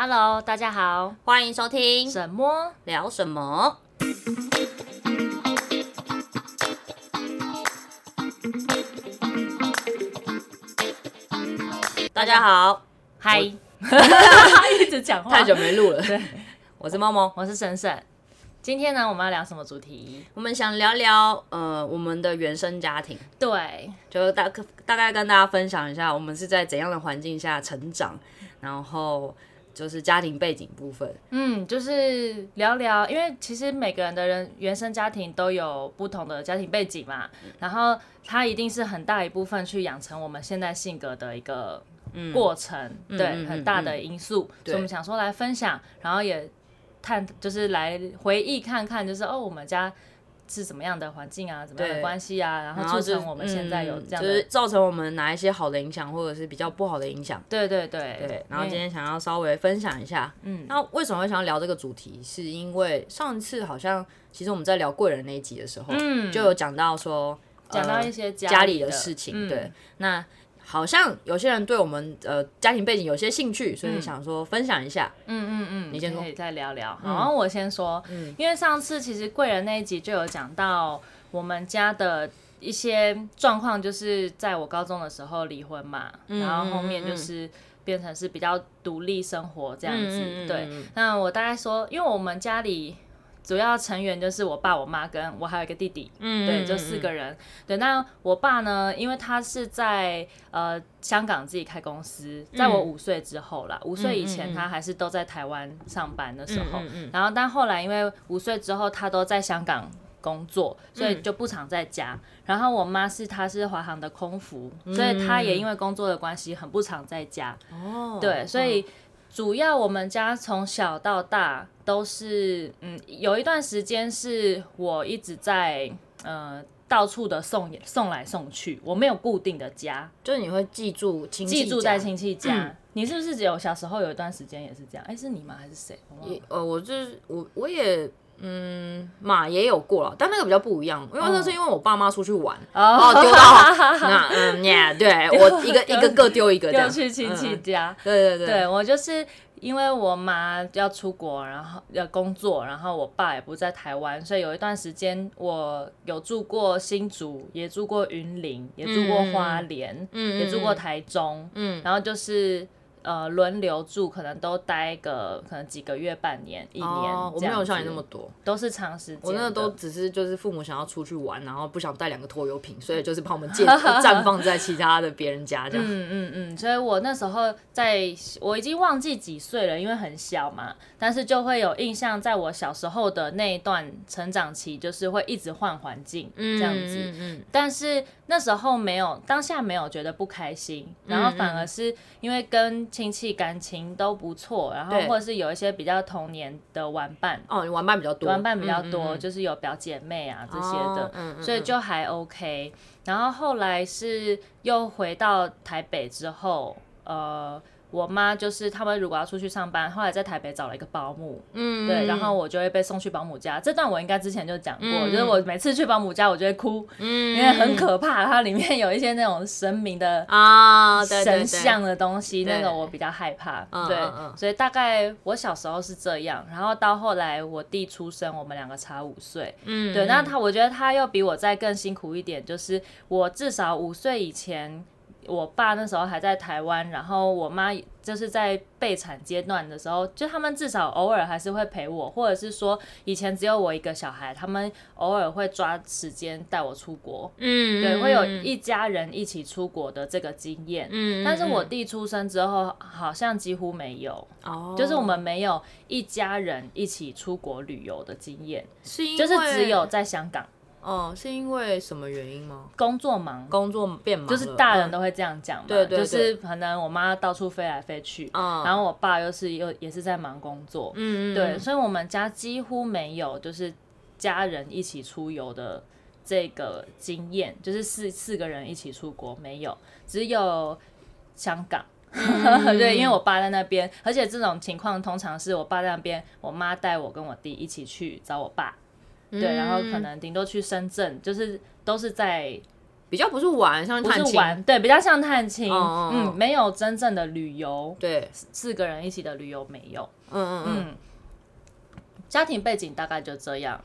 Hello，大家好，欢迎收听什么聊什么。大家好，嗨，一直讲话，太久没录了。对，我是猫猫，我是沈沈。今天呢，我们要聊什么主题？我们想聊聊呃，我们的原生家庭。对，就大大概跟大家分享一下，我们是在怎样的环境下成长，然后。就是家庭背景部分，嗯，就是聊聊，因为其实每个人的人原生家庭都有不同的家庭背景嘛，然后它一定是很大一部分去养成我们现在性格的一个过程，嗯、对，嗯、很大的因素，嗯、所以我们想说来分享，然后也探，就是来回忆看看，就是哦，我们家。是怎么样的环境啊，怎么样的关系啊，然后造成我们现在有这样的，就是造成我们哪一些好的影响，或者是比较不好的影响。对对对对。然后今天想要稍微分享一下，嗯，那为什么会想要聊这个主题？是因为上次好像其实我们在聊贵人那一集的时候，嗯，就有讲到说，讲到一些家里的事情，对，那。好像有些人对我们呃家庭背景有些兴趣，所以想说分享一下。嗯嗯嗯，你先说，可以再聊聊。好，我先说，嗯，因为上次其实贵人那一集就有讲到我们家的一些状况，就是在我高中的时候离婚嘛，然后后面就是变成是比较独立生活这样子。对，那我大概说，因为我们家里。主要成员就是我爸、我妈跟我还有一个弟弟，嗯，对，就四个人。对，那我爸呢，因为他是在呃香港自己开公司，在我五岁之后啦，五岁以前他还是都在台湾上班的时候，然后但后来因为五岁之后他都在香港工作，所以就不常在家。然后我妈是她是华航的空服，所以她也因为工作的关系很不常在家。哦，对，所以。主要我们家从小到大都是，嗯，有一段时间是我一直在，呃，到处的送送来送去，我没有固定的家，就是你会记住亲戚，记住在亲戚家。嗯、你是不是只有小时候有一段时间也是这样？哎、欸，是你吗？还是谁？也，呃，我就是我，我也。嗯，嘛也有过了，但那个比较不一样，因为那是因为我爸妈出去玩，然后丢到 那嗯呀，对我一个一个个丢一个，丢去亲戚家。对对对，对我就是因为我妈要出国，然后要工作，然后我爸也不在台湾，所以有一段时间我有住过新竹，也住过云林，也住过花莲，嗯，也住过台中，嗯，然后就是。呃，轮流住，可能都待个可能几个月、半年、一年。哦，我没有像你那么多，都是长时间。我那个都只是就是父母想要出去玩，然后不想带两个拖油瓶，所以就是把我们借绽放在其他的别人家这样。嗯嗯嗯，所以我那时候在，我已经忘记几岁了，因为很小嘛，但是就会有印象，在我小时候的那一段成长期，就是会一直换环境这样子。嗯嗯嗯。但是那时候没有，当下没有觉得不开心，然后反而是因为跟亲戚感情都不错，然后或者是有一些比较童年的玩伴哦，玩伴比较多，玩伴比较多，就是有表姐妹啊这些的，所以就还 OK。然后后来是又回到台北之后，呃。我妈就是他们如果要出去上班，后来在台北找了一个保姆，嗯，对，然后我就会被送去保姆家。这段我应该之前就讲过，嗯、就是我每次去保姆家，我就会哭，嗯，因为很可怕，它里面有一些那种神明的啊神像的东西，那个我比较害怕，对，所以大概我小时候是这样，然后到后来我弟出生，我们两个差五岁，嗯，对，那他我觉得他又比我再更辛苦一点，就是我至少五岁以前。我爸那时候还在台湾，然后我妈就是在备产阶段的时候，就他们至少偶尔还是会陪我，或者是说以前只有我一个小孩，他们偶尔会抓时间带我出国，嗯，对，会有一家人一起出国的这个经验，嗯，但是我弟出生之后好像几乎没有，哦，就是我们没有一家人一起出国旅游的经验，是因为就是只有在香港。哦，是因为什么原因吗？工作忙，工作变忙，就是大人都会这样讲嘛。对对，就是可能我妈到处飞来飞去，然后我爸又是又也是在忙工作，嗯对，所以我们家几乎没有就是家人一起出游的这个经验，就是四四个人一起出国没有，只有香港，对，因为我爸在那边，而且这种情况通常是我爸在那边，我妈带我跟我弟一起去找我爸。对，然后可能顶多去深圳，就是都是在比较不是玩，像探亲，玩，对，比较像探亲，嗯，没有真正的旅游，对，四个人一起的旅游没有，嗯嗯嗯，家庭背景大概就这样，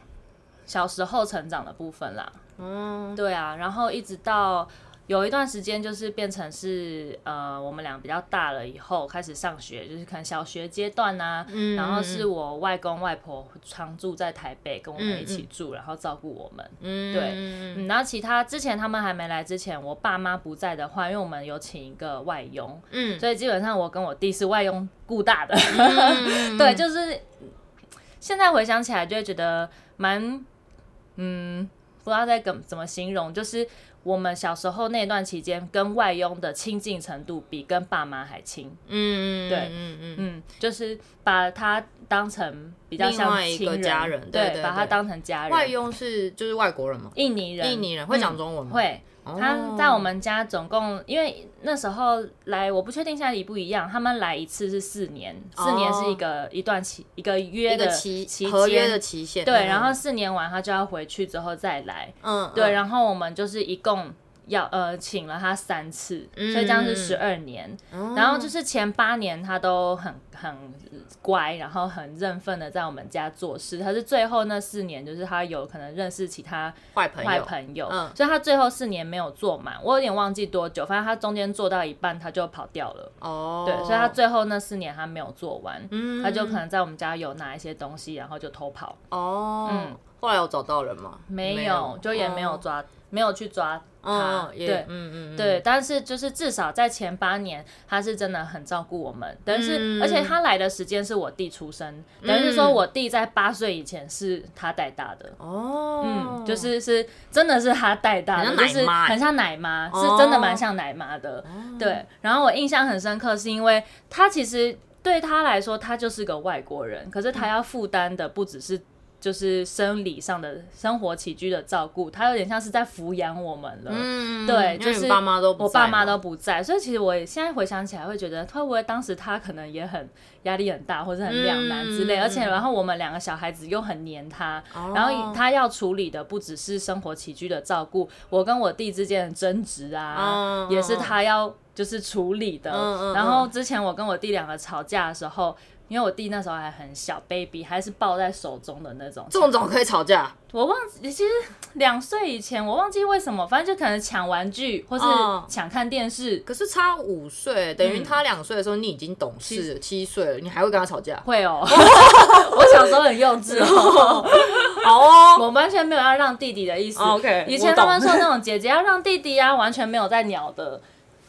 小时候成长的部分啦，嗯，对啊，然后一直到。有一段时间就是变成是呃，我们俩比较大了以后开始上学，就是可能小学阶段啊，嗯、然后是我外公外婆常住在台北，跟我们一起住，嗯、然后照顾我们。嗯，对，嗯，然后其他之前他们还没来之前，我爸妈不在的话，因为我们有请一个外佣，嗯，所以基本上我跟我弟是外佣顾大的。嗯、对，就是现在回想起来就会觉得蛮，嗯，不知道在怎怎么形容，就是。我们小时候那段期间，跟外佣的亲近程度比跟爸妈还亲。嗯嗯对，嗯嗯嗯，就是把他当成比较像亲人家人，对，把他当成家人。外佣是就是外国人吗？印尼人，印尼人会讲中文吗？嗯、会。他在我们家总共，因为那时候来，我不确定现在一不一样。他们来一次是四年，四年是一个一段期一个约的期期合约的期限。对，然后四年完他就要回去之后再来。嗯，对，然后我们就是一共。要呃，请了他三次，所以这样是十二年。嗯、然后就是前八年他都很很乖，然后很认份的在我们家做事。可是最后那四年，就是他有可能认识其他坏朋友，坏朋友，嗯、所以他最后四年没有做满。我有点忘记多久，反正他中间做到一半他就跑掉了。哦，对，所以他最后那四年他没有做完，嗯、他就可能在我们家有拿一些东西，然后就偷跑。哦，嗯，后来有找到人吗？没有，没有就也没有抓，哦、没有去抓。他对，嗯嗯对，但是就是至少在前八年，他是真的很照顾我们。等于是，而且他来的时间是我弟出生，等于是说我弟在八岁以前是他带大的。哦，嗯，就是是真的是他带大的，就是很像奶妈，是真的蛮像奶妈的。对，然后我印象很深刻，是因为他其实对他来说，他就是个外国人，可是他要负担的不只是。就是生理上的生活起居的照顾，他有点像是在抚养我们了。嗯，对，就是我爸妈都不在，所以其实我现在回想起来，会觉得会不会当时他可能也很压力很大，或者很两难之类。嗯、而且然后我们两个小孩子又很黏他，哦、然后他要处理的不只是生活起居的照顾，我跟我弟之间的争执啊，哦、也是他要就是处理的。嗯、然后之前我跟我弟两个吵架的时候。因为我弟那时候还很小，baby 还是抱在手中的那种。这种怎么可以吵架？我忘记，其实两岁以前我忘记为什么，反正就可能抢玩具或是抢看电视。可是差五岁，等于他两岁的时候你已经懂事，七岁了，你还会跟他吵架？会哦，我小时候很幼稚哦。好哦，我完全没有要让弟弟的意思。OK，以前他们说那种姐姐要让弟弟啊，完全没有在鸟的。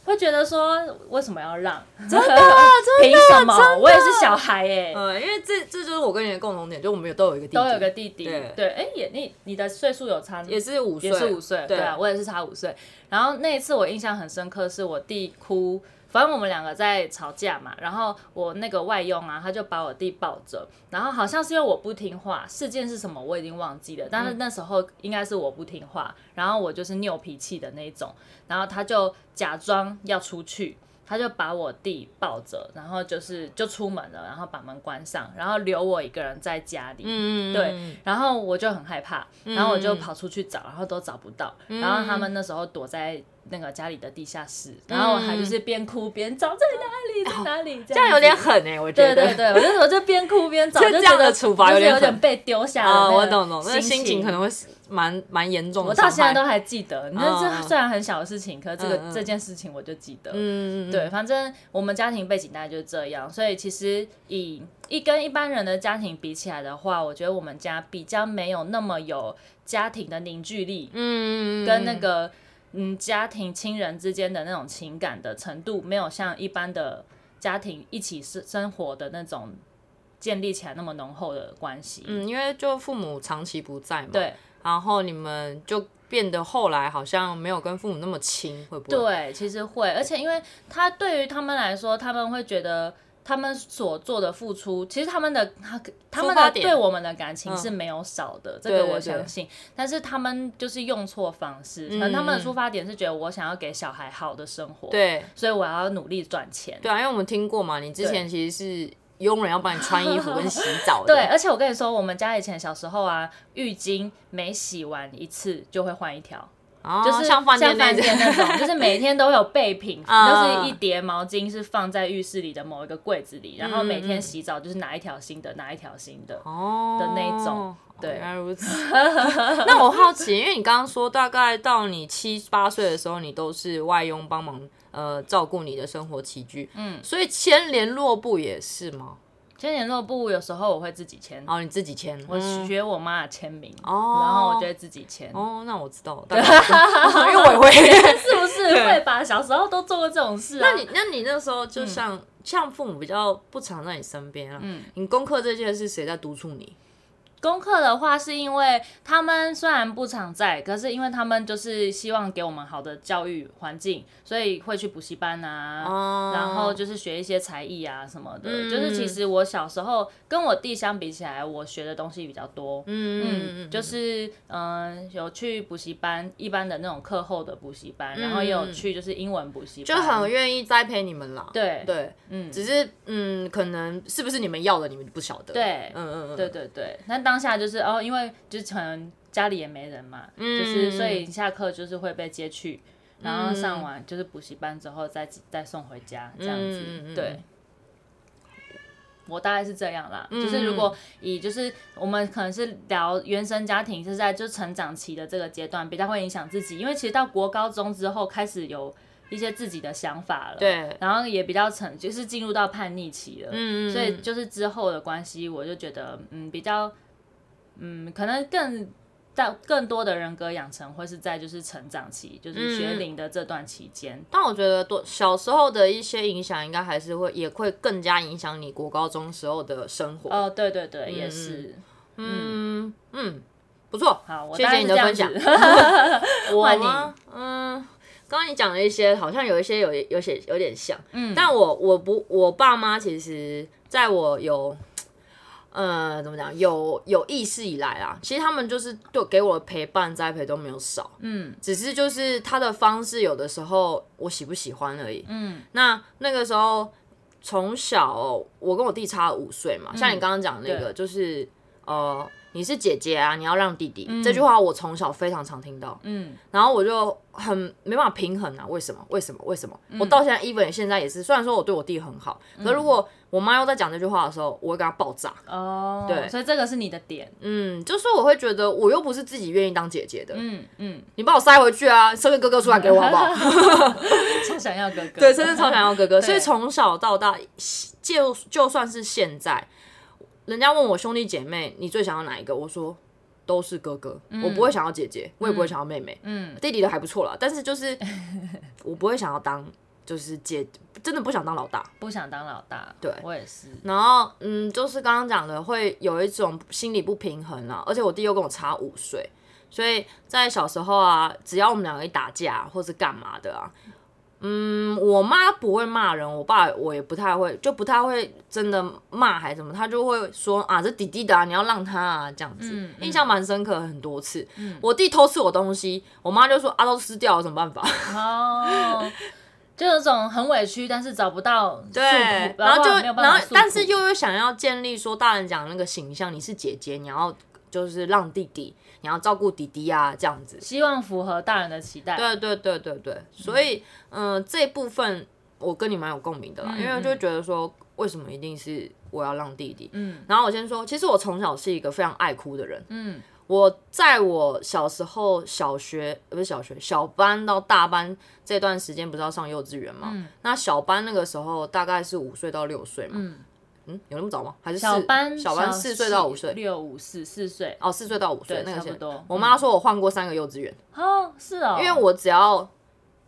会觉得说为什么要让？凭什么？我也是小孩哎、欸。嗯，因为这这就是我跟你的共同点，就我们有都有一个弟弟，都有个弟弟。对对，哎、欸，也你你的岁数有差，也是五岁，也是五岁。对啊，我也是差五岁。然后那一次我印象很深刻，是我弟哭。反正我们两个在吵架嘛，然后我那个外佣啊，他就把我弟抱着，然后好像是因为我不听话，事件是什么我已经忘记了，但是那时候应该是我不听话，然后我就是拗脾气的那种，然后他就假装要出去。他就把我弟抱着，然后就是就出门了，然后把门关上，然后留我一个人在家里。嗯，对，然后我就很害怕，然后我就跑出去找，然后都找不到。然后他们那时候躲在那个家里的地下室，然后我还就是边哭边找在哪里，在哪里。这样有点狠哎，我觉得。对对对，我那时候就边哭边找，就这样的处罚有点有点被丢下了。我懂懂，那心情可能会蛮蛮严重的。我到现在都还记得，你看这虽然很小的事情，可是这个这件事情我就记得。嗯嗯。对，反正我们家庭背景大概就是这样，所以其实以一跟一般人的家庭比起来的话，我觉得我们家比较没有那么有家庭的凝聚力，嗯，跟那个嗯家庭亲人之间的那种情感的程度，没有像一般的家庭一起生生活的那种建立起来那么浓厚的关系。嗯，因为就父母长期不在嘛，对，然后你们就。变得后来好像没有跟父母那么亲，会不会？对，其实会，而且因为他对于他们来说，他们会觉得他们所做的付出，其实他们的他他们的对我们的感情是没有少的，嗯、这个我相信。对对对，但是他们就是用错方式，可能他们的出发点是觉得我想要给小孩好的生活，对，所以我要努力赚钱。对啊，因为我们听过嘛，你之前其实是。佣人要帮你穿衣服跟洗澡的。对，而且我跟你说，我们家以前小时候啊，浴巾每洗完一次就会换一条。就是像饭店那种，就是每天都有备品，都是一叠毛巾是放在浴室里的某一个柜子里，然后每天洗澡就是拿一条新的，拿一条新的哦的那种。对，原来如此。那我好奇，因为你刚刚说大概到你七八岁的时候，你都是外佣帮忙呃照顾你的生活起居，嗯，所以牵联络簿也是吗？签联络簿有时候我会自己签，哦，你自己签，我学我妈的签名，哦，然后我就会自己签。哦，那我知道了，因为我也会，是不是会吧？小时候都做过这种事啊。那你那你那时候就像像父母比较不常在你身边啊，嗯，你功课这件事谁在督促你？功课的话，是因为他们虽然不常在，可是因为他们就是希望给我们好的教育环境，所以会去补习班啊，哦、然后就是学一些才艺啊什么的。嗯、就是其实我小时候跟我弟相比起来，我学的东西比较多。嗯嗯，就是嗯、呃、有去补习班，一般的那种课后的补习班，然后也有去就是英文补习班，就很愿意栽培你们啦。对对，嗯，只是嗯，可能是不是你们要的，你们不晓得。对，嗯嗯嗯，对对对，那当当下就是哦，因为就是可能家里也没人嘛，嗯、就是所以下课就是会被接去，嗯、然后上完就是补习班之后再再送回家这样子。嗯、对，我大概是这样啦。嗯、就是如果以就是我们可能是聊原生家庭是在就成长期的这个阶段比较会影响自己，因为其实到国高中之后开始有一些自己的想法了，对，然后也比较成就是进入到叛逆期了，嗯、所以就是之后的关系，我就觉得嗯比较。嗯，可能更到更多的人格养成会是在就是成长期，就是学龄的这段期间。嗯，但我觉得多小时候的一些影响，应该还是会也会更加影响你国高中时候的生活。哦，对对对，嗯、也是。嗯嗯，不错，好，我谢谢你的分享。我吗？嗯，刚刚你讲了一些，好像有一些有有些有点像。嗯，但我我不我爸妈其实在我有。呃，怎么讲？有有意识以来啊，其实他们就是对给我的陪伴栽培都没有少，嗯，只是就是他的方式有的时候我喜不喜欢而已，嗯。那那个时候从小我跟我弟差五岁嘛，像你刚刚讲的那个，就是呃。你是姐姐啊，你要让弟弟。嗯、这句话我从小非常常听到，嗯，然后我就很没办法平衡啊，为什么？为什么？为什么？嗯、我到现在，even 现在也是，虽然说我对我弟很好，嗯、可如果我妈又在讲这句话的时候，我会跟她爆炸。哦，对，所以这个是你的点，嗯，就是我会觉得我又不是自己愿意当姐姐的，嗯嗯，你把我塞回去啊，生个哥哥出来给我好不好？超想要哥哥，对，真的超想要哥哥，所以从小到大，就就算是现在。人家问我兄弟姐妹，你最想要哪一个？我说都是哥哥，嗯、我不会想要姐姐，我也不会想要妹妹。嗯，弟弟的还不错啦，但是就是 我不会想要当，就是姐，真的不想当老大，不想当老大。对，我也是。然后嗯，就是刚刚讲的，会有一种心理不平衡啊，而且我弟又跟我差五岁，所以在小时候啊，只要我们两个一打架或是干嘛的啊。嗯，我妈不会骂人，我爸我也不太会，就不太会真的骂还是什么，他就会说啊，这弟弟的啊，你要让他啊这样子，嗯嗯、印象蛮深刻很多次。嗯、我弟偷吃我东西，我妈就说啊，都吃掉了，有什么办法？哦，就有种很委屈，但是找不到对，然后就然后但是又又想要建立说大人讲的那个形象，你是姐姐，你要就是让弟弟。你要照顾弟弟啊，这样子，希望符合大人的期待。对对对对对，所以嗯、呃，这部分我跟你蛮有共鸣的啦，嗯、因为就觉得说，为什么一定是我要让弟弟？嗯，然后我先说，其实我从小是一个非常爱哭的人。嗯，我在我小时候，小学不是小学，小班到大班这段时间，不是要上幼稚园嘛？嗯、那小班那个时候大概是五岁到六岁嘛。嗯。嗯，有那么早吗？还是小班？小班四岁到五岁，六五四四岁哦，四岁到五岁，那个差不多。我妈说我换过三个幼稚园。哦，是哦。因为我只要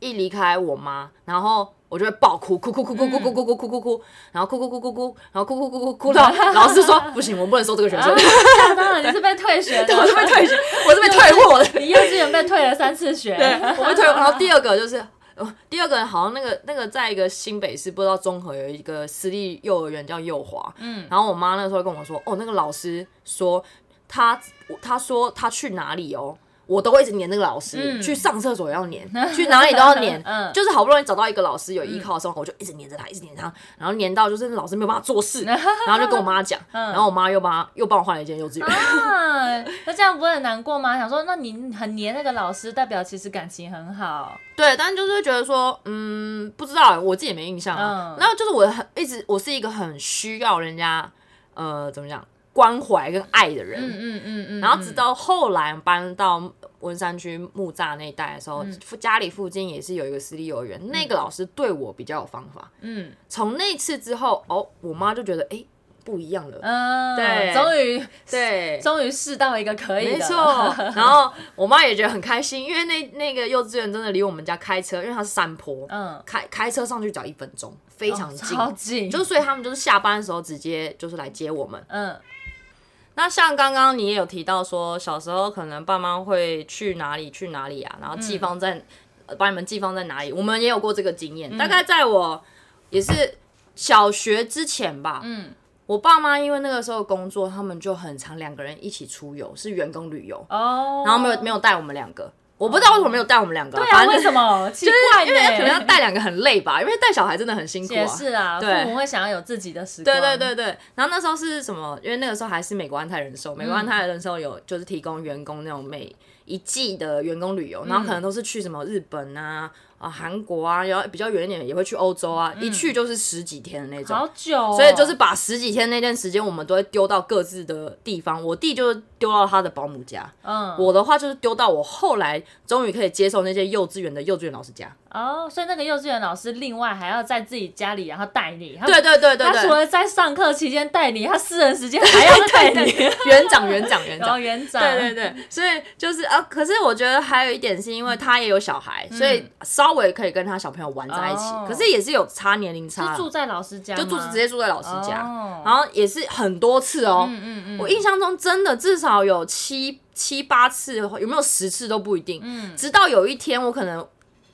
一离开我妈，然后我就会爆哭，哭哭哭哭哭哭哭哭哭哭哭，然后哭哭哭哭哭，然后哭哭哭哭哭到 老师说不行，我不能收这个学生。当然你是被退学的，我是被退学，我是被退货的。你幼稚园被退了三次学。对，我被退。然后第二个就是。哦，第二个人好像那个那个在一个新北市不知道中和有一个私立幼儿园叫幼华，嗯，然后我妈那时候跟我说，哦，那个老师说他他说他去哪里哦，我都会一直黏那个老师，嗯、去上厕所也要黏，去哪里都要黏，嗯、就是好不容易找到一个老师有依靠的时候，嗯、我就一直黏着他，一直黏他，然后黏到就是老师没有办法做事，然后就跟我妈讲，嗯、然后我妈又帮又帮我换了一间幼稚园。啊，那这样不会很难过吗？想说，那你很黏那个老师，代表其实感情很好。对，但就是会觉得说，嗯，不知道，我自己也没印象。嗯，然后就是我很一直，我是一个很需要人家，呃，怎么讲？关怀跟爱的人，嗯嗯嗯，嗯嗯，然后直到后来搬到文山区木栅那一带的时候，嗯、家里附近也是有一个私立幼儿园，嗯、那个老师对我比较有方法，嗯，从那次之后，哦，我妈就觉得，哎、欸，不一样了，嗯，对，终于，对，终于试到一个可以的，没错，然后我妈也觉得很开心，因为那那个幼稚园真的离我们家开车，因为它是山坡，嗯，开开车上去只要一分钟，非常近，超近，就所以他们就是下班的时候直接就是来接我们，嗯。那像刚刚你也有提到说，小时候可能爸妈会去哪里去哪里啊，然后寄放在，嗯、把你们寄放在哪里？我们也有过这个经验。嗯、大概在我也是小学之前吧，嗯，我爸妈因为那个时候工作，他们就很常两个人一起出游，是员工旅游哦，然后没有没有带我们两个。我不知道为什么没有带我们两个，对啊，为什么？奇怪，因为可能要带两个很累吧，因为带小孩真的很辛苦啊。也是啊，父母会想要有自己的时间。对对对对。然后那时候是什么？因为那个时候还是美国安泰人寿，美国安泰人寿有就是提供员工那种每一季的员工旅游，然后可能都是去什么日本啊。啊，韩国啊，然后比较远一点也会去欧洲啊，嗯、一去就是十几天的那种，好久、哦。所以就是把十几天那段时间，我们都会丢到各自的地方。我弟就是丢到他的保姆家，嗯，我的话就是丢到我后来终于可以接受那些幼稚园的幼稚园老师家。哦，所以那个幼稚园老师另外还要在自己家里，然后带你。对对对对对。他除了在上课期间带你，他私人时间还要带你。园长园长园长。哦，园长。对对对，所以就是啊，可是我觉得还有一点是因为他也有小孩，所以稍微可以跟他小朋友玩在一起。可是也是有差年龄差。是住在老师家。就住直接住在老师家，然后也是很多次哦。嗯嗯嗯。我印象中真的至少有七七八次，有没有十次都不一定。嗯。直到有一天，我可能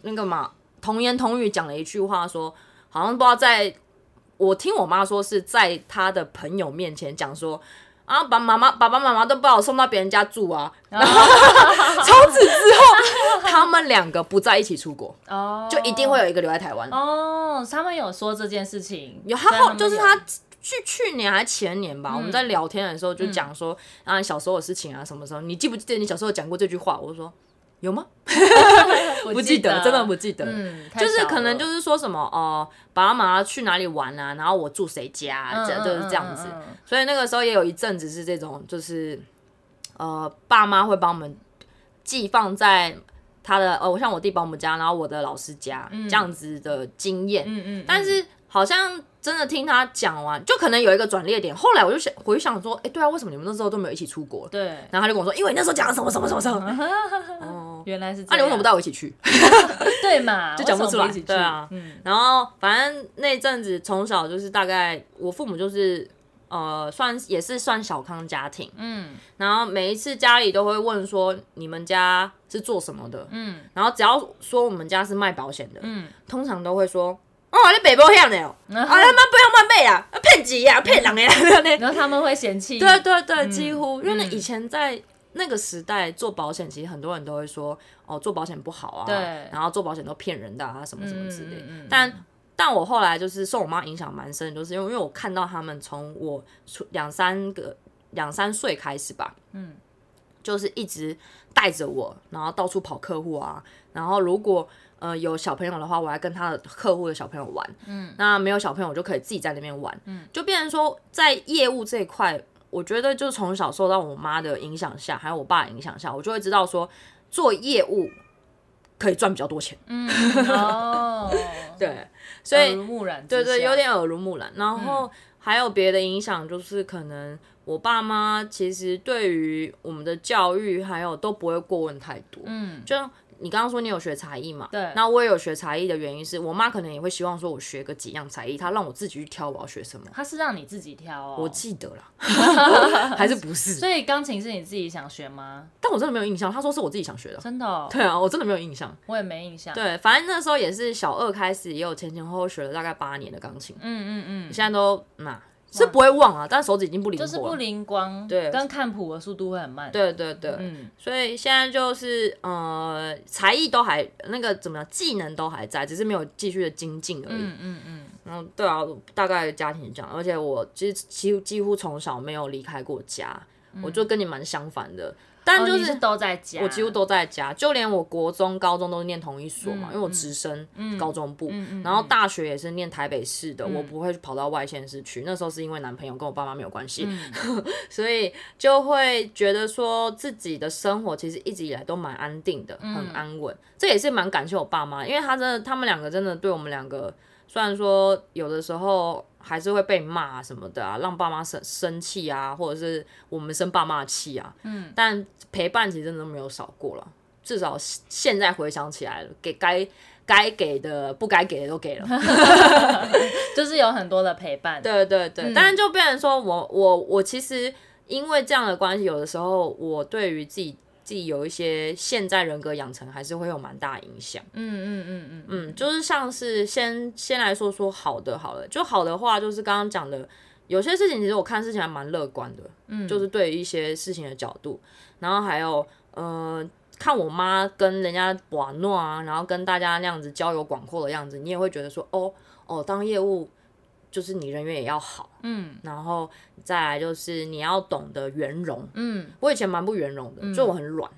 那个嘛。童言童语讲了一句话，说好像不知道在，我听我妈说是在她的朋友面前讲说啊，把妈妈爸爸妈妈都把我送到别人家住啊，然后 从此之后他们两个不在一起出国，哦，就一定会有一个留在台湾。哦，他们有说这件事情，有他后就是他去去年还前年吧，嗯、我们在聊天的时候就讲说、嗯、啊，小时候的事情啊，什么时候你记不记得你小时候讲过这句话？我就说。有吗？不记得，真的不记得。嗯，就是可能就是说什么哦，爸爸妈妈去哪里玩啊？然后我住谁家，这就是这样子。所以那个时候也有一阵子是这种，就是呃，爸妈会帮我们寄放在他的呃，我像我弟帮我们家，然后我的老师家这样子的经验。嗯嗯。但是好像真的听他讲完，就可能有一个转捩点。后来我就想回想说，哎，对啊，为什么你们那时候都没有一起出国？对。然后他就跟我说，因为你那时候讲了什么什么什么什么。哦。原来是这样，那、啊、你为什么不带我一起去？对嘛，就讲不出来。对啊，嗯。然后反正那阵子从小就是大概我父母就是呃算也是算小康家庭，嗯。然后每一次家里都会问说，你们家是做什么的？嗯。然后只要说我们家是卖保险的，嗯，通常都会说哦，你北保险的哦，啊他妈不要卖卖啊，骗鸡呀，骗人呀，然后他们会嫌弃。对对对，几乎、嗯、因为以前在。那个时代做保险，其实很多人都会说哦，做保险不好啊，对，然后做保险都骗人的啊，什么什么之类。但但我后来就是受我妈影响蛮深，就是因为因为我看到他们从我两三个两三岁开始吧，嗯，就是一直带着我，然后到处跑客户啊，然后如果呃有小朋友的话，我还跟他的客户的小朋友玩，嗯，那没有小朋友我就可以自己在那边玩，嗯，就变成说在业务这一块。我觉得就从小受到我妈的影响下，还有我爸的影响下，我就会知道说做业务可以赚比较多钱。嗯，哦，对，所以耳濡目染，对对，有点耳濡目染。然后还有别的影响，就是可能我爸妈其实对于我们的教育还有都不会过问太多。嗯，就。你刚刚说你有学才艺嘛？对。那我也有学才艺的原因是我妈可能也会希望说我学个几样才艺，她让我自己去挑我要学什么。她是让你自己挑哦。我记得了，还是不是？所以钢琴是你自己想学吗？但我真的没有印象。她说是我自己想学的。真的哦？对啊，我真的没有印象。我也没印象。对，反正那时候也是小二开始，也有前前后后学了大概八年的钢琴。嗯嗯嗯。现在都那是不会忘啊，但手指已经不灵光，就是不灵光，对，跟看谱的速度会很慢。对对对，嗯，所以现在就是呃，才艺都还那个怎么样，技能都还在，只是没有继续的精进而已。嗯嗯嗯。然后对啊，大概家庭这样，而且我其实几乎几乎从小没有离开过家，我就跟你蛮相反的。但就是，是都在家，我几乎都在家，就连我国中、高中都是念同一所嘛，嗯、因为我直升高中部，然后大学也是念台北市的，嗯、我不会跑到外县市去。那时候是因为男朋友跟我爸妈没有关系，嗯、所以就会觉得说自己的生活其实一直以来都蛮安定的，很安稳。嗯、这也是蛮感谢我爸妈，因为他真的，他们两个真的对我们两个，虽然说有的时候。还是会被骂什么的啊，让爸妈生生气啊，或者是我们生爸妈的气啊。嗯，但陪伴其实真的没有少过了，至少现在回想起来了，给该该给的、不该给的都给了 就是有很多的陪伴。对对对，当然、嗯、就变成说我我我其实因为这样的关系，有的时候我对于自己。自己有一些现在人格养成还是会有蛮大影响。嗯嗯嗯嗯嗯，就是像是先先来说说好的好了，就好的话就是刚刚讲的，有些事情其实我看事情还蛮乐观的。嗯，就是对于一些事情的角度，然后还有呃，看我妈跟人家玩闹啊，然后跟大家那样子交友广阔的样子，你也会觉得说哦哦，当业务。就是你人缘也要好，嗯，然后再来就是你要懂得圆融，嗯，我以前蛮不圆融的，就我很软。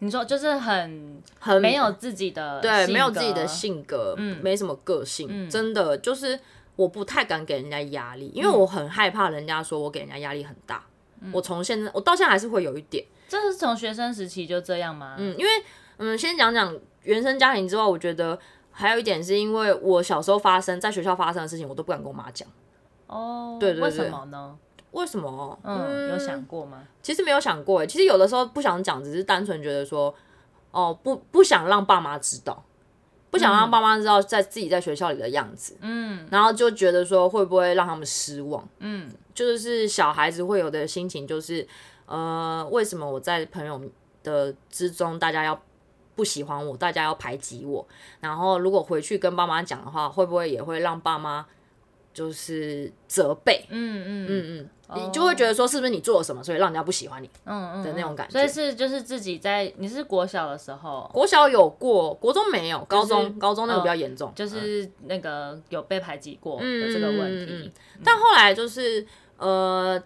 你说就是很很没有自己的对，没有自己的性格，嗯，没什么个性，真的就是我不太敢给人家压力，因为我很害怕人家说我给人家压力很大。我从现在我到现在还是会有一点，这是从学生时期就这样吗？嗯，因为嗯，先讲讲原生家庭之外，我觉得。还有一点是因为我小时候发生在学校发生的事情，我都不敢跟我妈讲。哦，对对对，为什么呢？为什么？嗯，有想过吗？其实没有想过诶。其实有的时候不想讲，只是单纯觉得说，哦，不不想让爸妈知道，不想让爸妈知道在自己在学校里的样子。嗯，然后就觉得说会不会让他们失望？嗯，就是小孩子会有的心情，就是呃，为什么我在朋友的之中，大家要。不喜欢我，大家要排挤我。然后如果回去跟爸妈讲的话，会不会也会让爸妈就是责备？嗯嗯嗯嗯，你就会觉得说是不是你做了什么，所以让人家不喜欢你？嗯嗯的那种感觉。所以是就是自己在你是国小的时候，国小有过，国中没有，高中高中那个比较严重，就是那个有被排挤过的这个问题。但后来就是呃。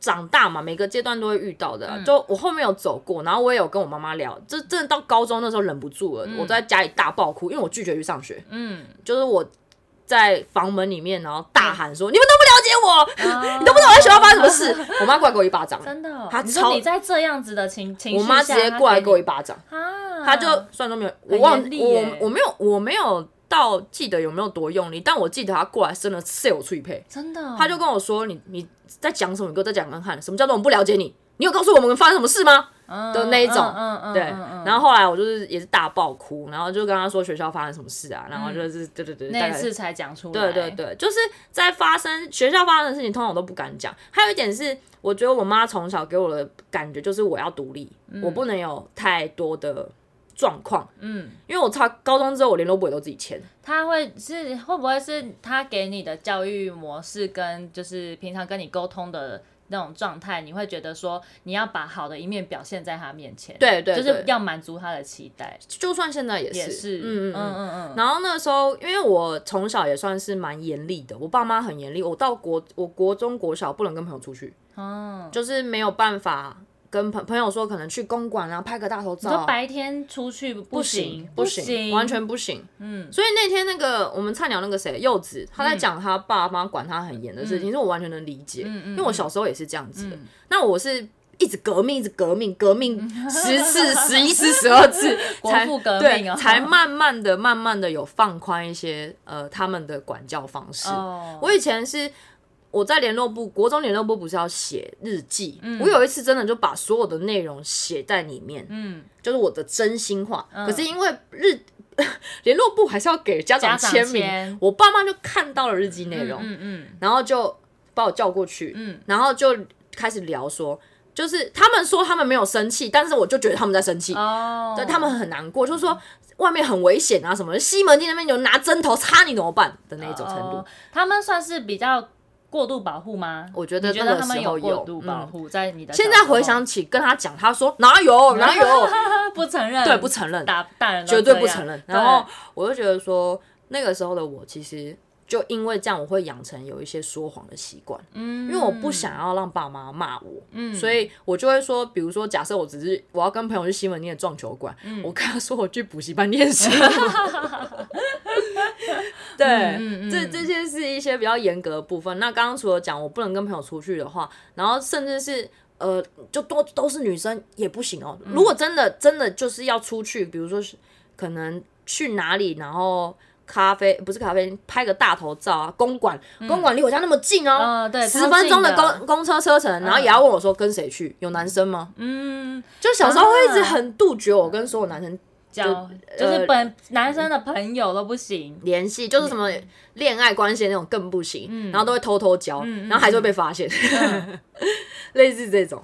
长大嘛，每个阶段都会遇到的。嗯、就我后面有走过，然后我也有跟我妈妈聊，这真的到高中那时候忍不住了，嗯、我在家里大爆哭，因为我拒绝去上学。嗯，就是我在房门里面，然后大喊说：“嗯、你们都不了解我，啊、你都不知道我在学校发生什么事。”我妈过来给我一巴掌，真的、哦。她超你在这样子的情情我妈直接过来给我一巴掌。啊，她就算说没有，我忘我我没有我没有到记得有没有多用力，但我记得他过来真的塞我脆配，真的、哦。她就跟我说：“你你。”在讲什么？你给我再讲看看，什么叫做我们不了解你？你有告诉我们发生什么事吗？的那一种，对。然后后来我就是也是大爆哭，然后就跟他说学校发生什么事啊，然后就是对对对，那次才讲出来。对对对，就是在发生学校发生的事情，通常我都不敢讲。还有一点是，我觉得我妈从小给我的感觉就是我要独立，我不能有太多的。状况，嗯，因为我差高中之后，我联络簿也都自己签。他会是会不会是他给你的教育模式跟就是平常跟你沟通的那种状态，你会觉得说你要把好的一面表现在他面前，对，对对，就是要满足他的期待。就算现在也是，也是，嗯嗯嗯嗯。然后那个时候，因为我从小也算是蛮严厉的，我爸妈很严厉，我到国我国中国小不能跟朋友出去，哦，就是没有办法。跟朋朋友说可能去公馆啊，拍个大头照。说白天出去不行，不行，完全不行。嗯，所以那天那个我们菜鸟那个谁柚子，他在讲他爸妈管他很严的事情，是我完全能理解。因为我小时候也是这样子的。那我是一直革命，一直革命，革命 十次、十一次、十二次，才革命才慢慢的、慢慢的有放宽一些呃他们的管教方式。我以前是。我在联络部，国中联络部不是要写日记？嗯、我有一次真的就把所有的内容写在里面，嗯，就是我的真心话。嗯、可是因为日 联络部还是要给家长签名，我爸妈就看到了日记内容，嗯嗯，嗯然后就把我叫过去，嗯，然后就开始聊说，就是他们说他们没有生气，但是我就觉得他们在生气，哦，对，他们很难过，就是说外面很危险啊什么，西门町那边有拿针头插你怎么办的那种程度，哦、他们算是比较。过度保护吗？我觉得觉得他们有过度保护在你的。现在回想起跟他讲，他说哪有 哪有，不承认，对，不承认，大大人绝对不承认。然后我就觉得说，那个时候的我其实。就因为这样，我会养成有一些说谎的习惯，嗯，因为我不想要让爸妈骂我，嗯，所以我就会说，比如说，假设我只是我要跟朋友去西门町的撞球馆，嗯，我跟他说我去补习班念书，对，嗯嗯、这这些是一些比较严格的部分。那刚刚除了讲我不能跟朋友出去的话，然后甚至是呃，就都都是女生也不行哦。如果真的真的就是要出去，比如说是可能去哪里，然后。咖啡不是咖啡，拍个大头照啊！公馆，公馆离我家那么近哦，对，十分钟的公公车车程，然后也要问我说跟谁去？有男生吗？嗯，就小时候会一直很杜绝我跟所有男生交，就是本男生的朋友都不行联系，就是什么恋爱关系那种更不行，然后都会偷偷交，然后还是会被发现，类似这种。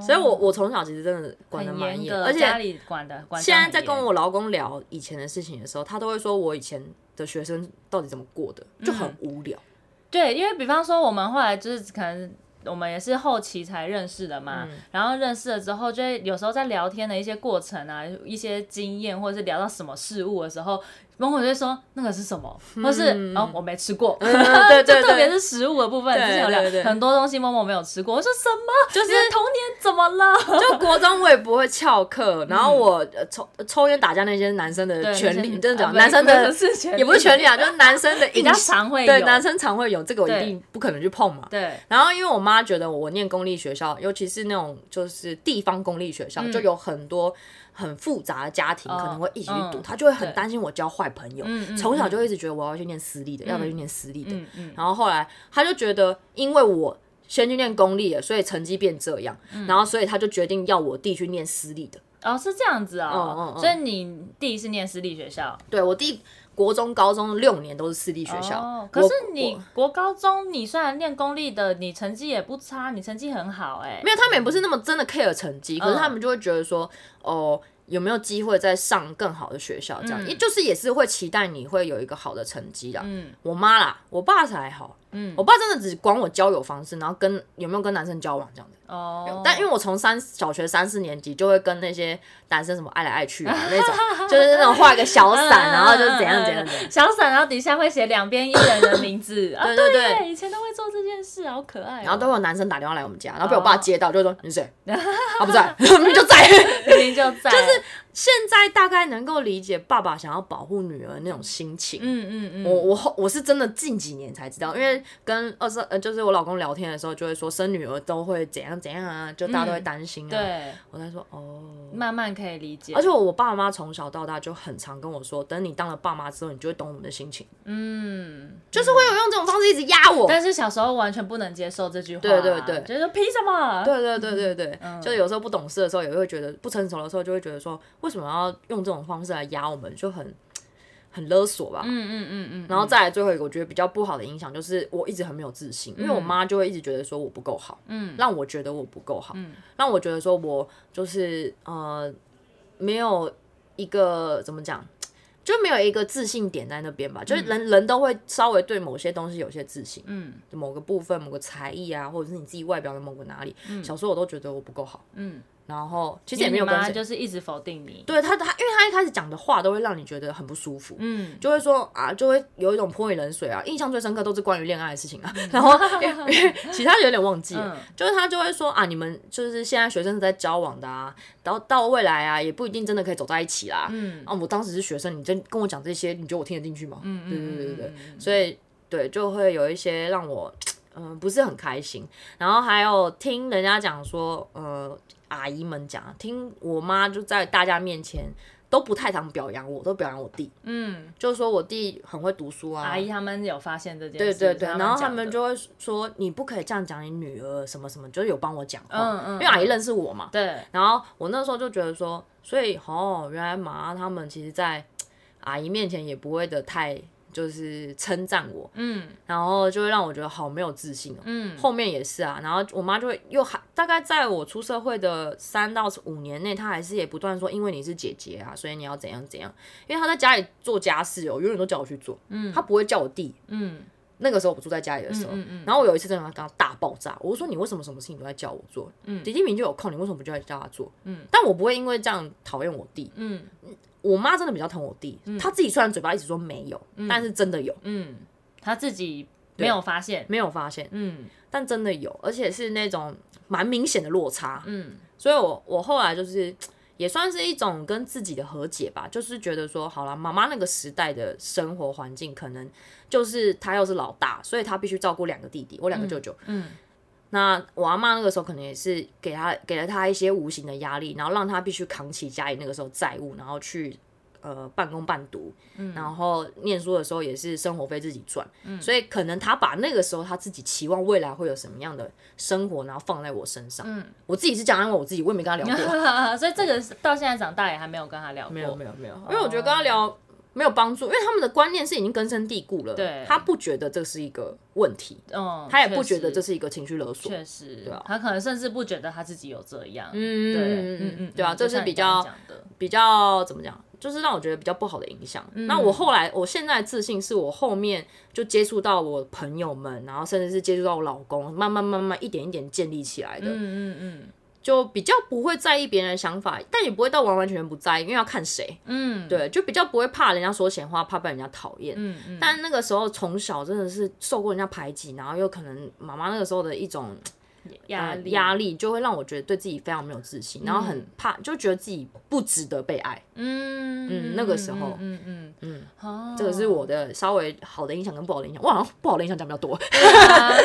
所以我我从小其实真的管的蛮严，而且家里管的。现在在跟我老公聊以前的事情的时候，他都会说我以前。的学生到底怎么过的，就很无聊。嗯、对，因为比方说我们后来就是可能我们也是后期才认识的嘛，嗯、然后认识了之后，就会有时候在聊天的一些过程啊，一些经验，或者是聊到什么事物的时候。某某就会说那个是什么，或是哦我没吃过，对对 对，特别是食物的部分，之前有聊很多东西，某某没有吃过。我说什么？就是童年怎么了？就国中我也不会翘课，然后我抽抽烟打架那些男生的权利，真的讲男生的也不是权利啊，就是男生的 比较常会有，对男生常会有这个，我一定不可能去碰嘛。对。然后因为我妈觉得我念公立学校，尤其是那种就是地方公立学校，就有很多。很复杂的家庭可能会一起去读，他就会很担心我交坏朋友。从小就一直觉得我要去念私立的，要不要去念私立的？然后后来他就觉得，因为我先去念公立的，所以成绩变这样。然后所以他就决定要我弟去念私立的。哦，是这样子啊。所以你弟是念私立学校？对，我弟国中、高中六年都是私立学校。可是你国高中，你虽然念公立的，你成绩也不差，你成绩很好哎。没有，他们也不是那么真的 care 成绩，可是他们就会觉得说，哦。有没有机会再上更好的学校？这样，也就是也是会期待你会有一个好的成绩的。嗯，我妈啦，我爸才好。嗯，我爸真的只管我交友方式，然后跟有没有跟男生交往这样子。哦。但因为我从三小学三四年级就会跟那些男生什么爱来爱去啊 那种，就是那种画一个小伞，然后就是怎样怎样怎样。小伞，然后底下会写两边一人的名字。对对对，以前都会做这件事，好可爱。然后都会有男生打电话来我们家，然后被我爸接到，就说你是谁？他不在，明明就在，明明就在。就是现在大概能够理解爸爸想要保护女儿那种心情。嗯嗯嗯。我我我是真的近几年才知道，因为。跟二十呃，就是我老公聊天的时候，就会说生女儿都会怎样怎样啊，就大家都会担心啊。对，我在说哦，慢慢可以理解。而且我爸妈从小到大就很常跟我说，等你当了爸妈之后，你就会懂我们的心情。嗯，就是会有用这种方式一直压我。但是小时候完全不能接受这句话。对对对，就是说凭什么？对对对对对，就是有时候不懂事的时候，也会觉得不成熟的时候，就会觉得说，为什么要用这种方式来压我们，就很。很勒索吧，嗯嗯嗯嗯，嗯，然后再来最后一个，我觉得比较不好的影响就是我一直很没有自信，嗯、因为我妈就会一直觉得说我不够好，嗯，让我觉得我不够好，嗯，让我觉得说我就是呃没有一个怎么讲，就没有一个自信点在那边吧，嗯、就是人人都会稍微对某些东西有些自信，嗯，某个部分某个才艺啊，或者是你自己外表的某个哪里，嗯、小时候我都觉得我不够好，嗯。然后其实也没有关系，就是一直否定你。对他，他因为他一开始讲的话都会让你觉得很不舒服，嗯，就会说啊，就会有一种泼你冷水啊。印象最深刻都是关于恋爱的事情啊。然后因为其他有点忘记了，就是他就会说啊，你们就是现在学生是在交往的啊，然后到未来啊，也不一定真的可以走在一起啦。嗯，啊，我当时是学生，你真跟我讲这些，你觉得我听得进去吗？嗯，对对对对对，所以对就会有一些让我嗯不是很开心。然后还有听人家讲说，呃。阿姨们讲，听我妈就在大家面前都不太常表扬我，都表扬我弟。嗯，就是说我弟很会读书啊。阿姨他们有发现这件事。对对对，然后他们就会说，你不可以这样讲你女儿什么什么，就是有帮我讲话。嗯嗯。因为阿姨认识我嘛。对。然后我那时候就觉得说，所以哦，原来妈他们其实，在阿姨面前也不会的太。就是称赞我，嗯，然后就会让我觉得好没有自信哦，嗯，后面也是啊，然后我妈就会又还大概在我出社会的三到五年内，她还是也不断说，因为你是姐姐啊，所以你要怎样怎样，因为她在家里做家事哦，永远都叫我去做，嗯，她不会叫我弟，嗯，那个时候我住在家里的时候，嗯嗯嗯、然后我有一次真的跟他大爆炸，我就说你为什么什么事情都在叫我做？嗯，弟弟明就有空，你为什么不就在叫他做？嗯，但我不会因为这样讨厌我弟。嗯，我妈真的比较疼我弟，她、嗯、自己虽然嘴巴一直说没有，嗯、但是真的有。嗯，他自己没有发现，没有发现。嗯，但真的有，而且是那种蛮明显的落差。嗯，所以我我后来就是。也算是一种跟自己的和解吧，就是觉得说，好了，妈妈那个时代的生活环境，可能就是她又是老大，所以她必须照顾两个弟弟，我两个舅舅。嗯，嗯，那我阿妈那个时候可能也是给她给了她一些无形的压力，然后让她必须扛起家里那个时候债务，然后去。呃，半工半读，嗯、然后念书的时候也是生活费自己赚，嗯、所以可能他把那个时候他自己期望未来会有什么样的生活，然后放在我身上。嗯、我自己是讲安慰我自己，我也没跟他聊过，所以这个到现在长大也还没有跟他聊过。没有没有没有，因为我觉得跟他聊没有帮助，因为他们的观念是已经根深蒂固了。对，他不觉得这是一个问题，嗯，他也不觉得这是一个情绪勒索。确实，对啊，他可能甚至不觉得他自己有这样。嗯对嗯嗯，对啊，这是比较比较怎么讲？就是让我觉得比较不好的影响。嗯、那我后来，我现在自信是我后面就接触到我朋友们，然后甚至是接触到我老公，慢慢慢慢一点一点建立起来的。嗯嗯嗯，就比较不会在意别人的想法，但也不会到完完全全不在意，因为要看谁。嗯，对，就比较不会怕人家说闲话，怕被人家讨厌。嗯嗯。但那个时候从小真的是受过人家排挤，然后又可能妈妈那个时候的一种。压力压力就会让我觉得对自己非常没有自信，然后很怕，就觉得自己不值得被爱。嗯嗯，那个时候，嗯嗯嗯，这个是我的稍微好的影响跟不好的影响。我好像，不好的影响讲比较多。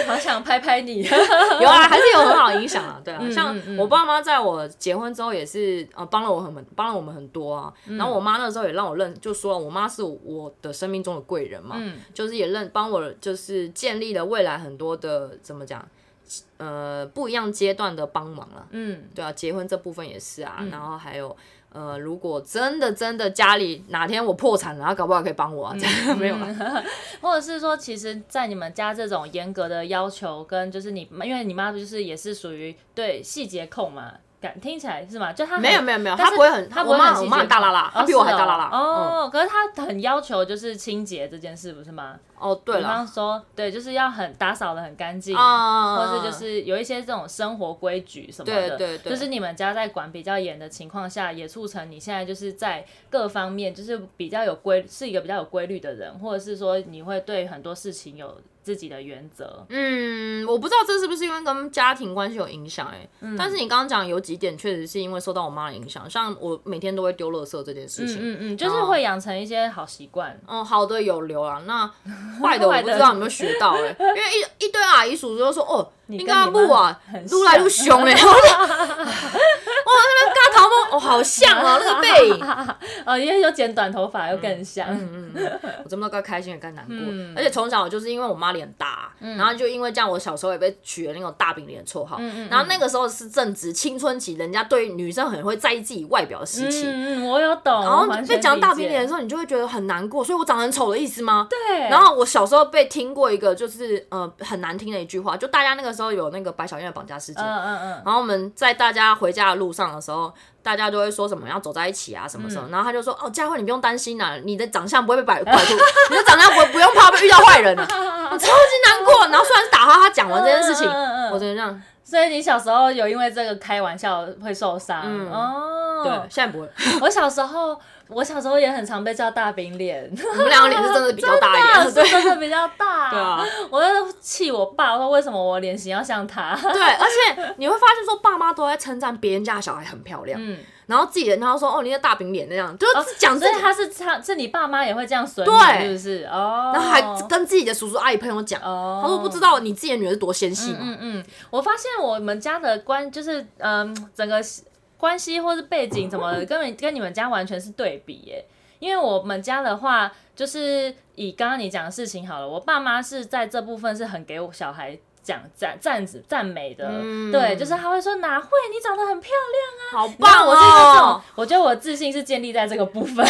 好想拍拍你。有啊，还是有很好的影响啊。对啊，像我爸妈在我结婚之后也是呃帮了我很帮了我们很多啊。然后我妈那时候也让我认，就说我妈是我的生命中的贵人嘛。就是也认帮我，就是建立了未来很多的怎么讲。呃，不一样阶段的帮忙了，嗯，对啊，结婚这部分也是啊，嗯、然后还有呃，如果真的真的家里哪天我破产了，然后搞不好可以帮我啊，这样、嗯、没有了，或者是说，其实，在你们家这种严格的要求跟就是你，因为你妈就是也是属于对细节控嘛。听起来是吗？就他没有没有没有，他不会很，他不会很，我妈很大剌剌，他比我还大啦啦。哦，可是他很要求就是清洁这件事，不是吗？哦，对了，比方说，对，就是要很打扫的很干净，或是就是有一些这种生活规矩什么的，对对对，就是你们家在管比较严的情况下，也促成你现在就是在各方面就是比较有规，是一个比较有规律的人，或者是说你会对很多事情有。自己的原则，嗯，我不知道这是不是因为跟家庭关系有影响，哎，嗯，但是你刚刚讲有几点确实是因为受到我妈的影响，像我每天都会丢垃圾这件事情，嗯嗯，就是会养成一些好习惯，嗯，好的有留啊，那 坏的我不知道有没有学到，哎，因为一一堆阿姨叔叔都说，哦，你跟阿布啊，撸来撸凶哎。哇，那个嘎头发哦，好像哦，那个背影 哦，因为有剪短头发又更像。嗯嗯，我这么多该开心也该难过。而且从小就是因为我妈脸大，然后就因为这样，我小时候也被取了那种大饼脸的绰号。然后那个时候是正值青春期，人家对女生很会在意自己外表的时期。嗯，我有懂。然后被讲大饼脸的时候，你就会觉得很难过。所以我长得很丑的意思吗？对。然后我小时候被听过一个就是呃很难听的一句话，就大家那个时候有那个白小燕的绑架事件。嗯嗯嗯。然后我们在大家回家的路上的时候，大家就会说什么要走在一起啊，什么时候？然后他就说：“哦，佳慧，你不用担心啊，你的长相不会被摆拐出，你的长相不不用怕被遇到坏人啊。”我超级难过。然后虽然是打哈哈讲完这件事情，我真的这样。所以你小时候有因为这个开玩笑会受伤？哦，对，现在不会。我小时候，我小时候也很常被叫大饼脸。我们两个脸是真的比较大一点，对，真的比较大。对啊，我就气我爸我说为什么我脸型要像他？对，而且你会发现说爸妈都在称赞别人家的小孩很漂亮，嗯，然后自己人他说哦，你的大饼脸那样，就是讲所以他是他是你爸妈也会这样损你，是不是？哦，然后还跟自己的叔叔阿姨朋友讲，哦，他说不知道你自己的女儿是多纤细嘛。嗯嗯，我发现我们家的关就是嗯整个。关系或是背景怎么根本跟你们家完全是对比耶？因为我们家的话，就是以刚刚你讲的事情好了，我爸妈是在这部分是很给我小孩讲赞赞赞美的，嗯、对，就是他会说哪会，你长得很漂亮啊，好棒哦！我是这种，我觉得我自信是建立在这个部分，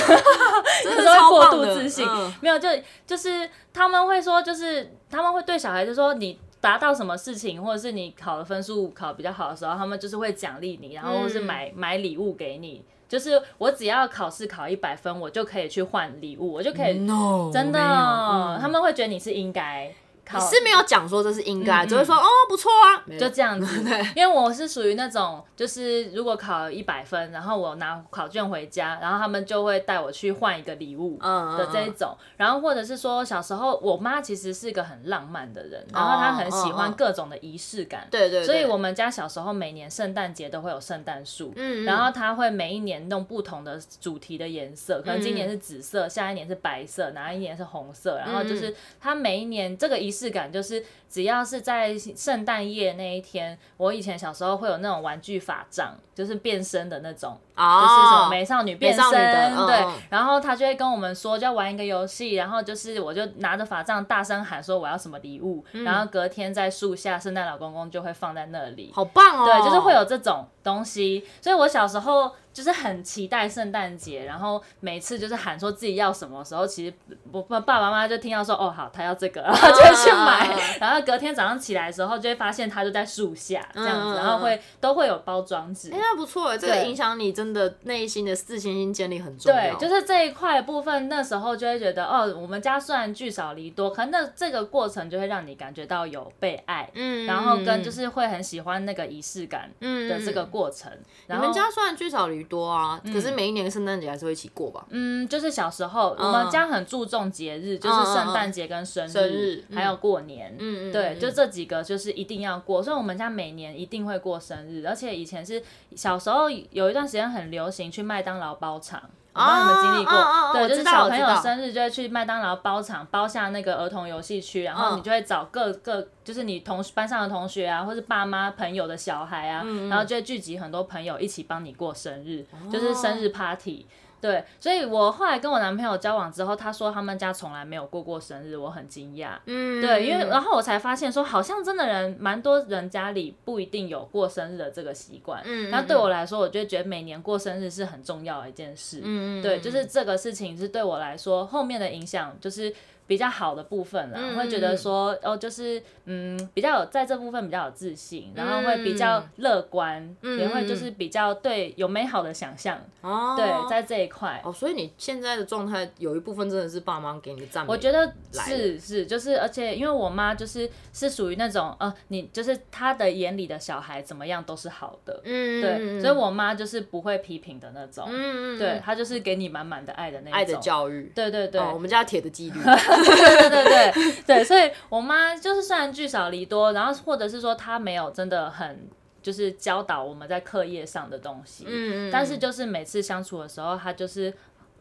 就是会过度自信，嗯、没有就就是他们会说，就是他们会对小孩子说你。达到什么事情，或者是你考的分数考比较好的时候，他们就是会奖励你，然后或是买、嗯、买礼物给你。就是我只要考试考一百分，我就可以去换礼物，我就可以。No, 真的，嗯、他们会觉得你是应该。考是没有讲说这是应该，只会说哦不错啊，就这样子。因为我是属于那种，就是如果考一百分，然后我拿考卷回家，然后他们就会带我去换一个礼物的这一种。然后或者是说小时候，我妈其实是一个很浪漫的人，然后她很喜欢各种的仪式感。对对。所以我们家小时候每年圣诞节都会有圣诞树，然后她会每一年弄不同的主题的颜色，可能今年是紫色，下一年是白色，哪一年是红色，然后就是她每一年这个仪式感就是。只要是在圣诞夜那一天，我以前小时候会有那种玩具法杖，就是变身的那种，oh, 就是什么美少女变身，对。Oh. 然后他就会跟我们说，就要玩一个游戏，然后就是我就拿着法杖大声喊说我要什么礼物，嗯、然后隔天在树下，圣诞老公公就会放在那里，好棒哦。对，就是会有这种东西，所以我小时候。就是很期待圣诞节，然后每次就是喊说自己要什么时候，其实我爸爸妈妈就听到说哦好，他要这个，然 后就会去买，然后隔天早上起来的时候就会发现他就在树下这样子，然后会都会有包装纸，哎那不错哎，这个影响你真的内心的自信心建立很重要。对，就是这一块部分，那时候就会觉得哦，我们家虽然聚少离多，可能那这个过程就会让你感觉到有被爱，嗯，然后跟就是会很喜欢那个仪式感的这个过程。然后你们家虽然聚少离多啊，可是每一年的圣诞节还是会一起过吧？嗯，就是小时候我们家很注重节日，就是圣诞节跟生日，还有过年。嗯嗯，对，就这几个就是一定要过，所以我们家每年一定会过生日。而且以前是小时候有一段时间很流行去麦当劳包场，我不知道你们经历过？对，就是小朋友生日就会去麦当劳包场，包下那个儿童游戏区，然后你就会找各个。就是你同班上的同学啊，或是爸妈朋友的小孩啊，嗯、然后就会聚集很多朋友一起帮你过生日，哦、就是生日 party。对，所以我后来跟我男朋友交往之后，他说他们家从来没有过过生日，我很惊讶。嗯，对，因为然后我才发现说，好像真的人蛮多人家里不一定有过生日的这个习惯。嗯，那对我来说，我就觉得每年过生日是很重要的一件事。嗯，对，就是这个事情是对我来说后面的影响就是。比较好的部分啦，会觉得说哦，就是嗯，比较有在这部分比较有自信，然后会比较乐观，也会就是比较对有美好的想象哦。对，在这一块。哦，所以你现在的状态有一部分真的是爸妈给你的赞美。我觉得是是，就是而且因为我妈就是是属于那种呃，你就是她的眼里的小孩怎么样都是好的，嗯，对，所以我妈就是不会批评的那种，嗯嗯，对，她就是给你满满的爱的那种。爱的教育，对对对，我们家铁的纪律。对对对对对，所以我妈就是虽然聚少离多，然后或者是说她没有真的很就是教导我们在课业上的东西，嗯，但是就是每次相处的时候，她就是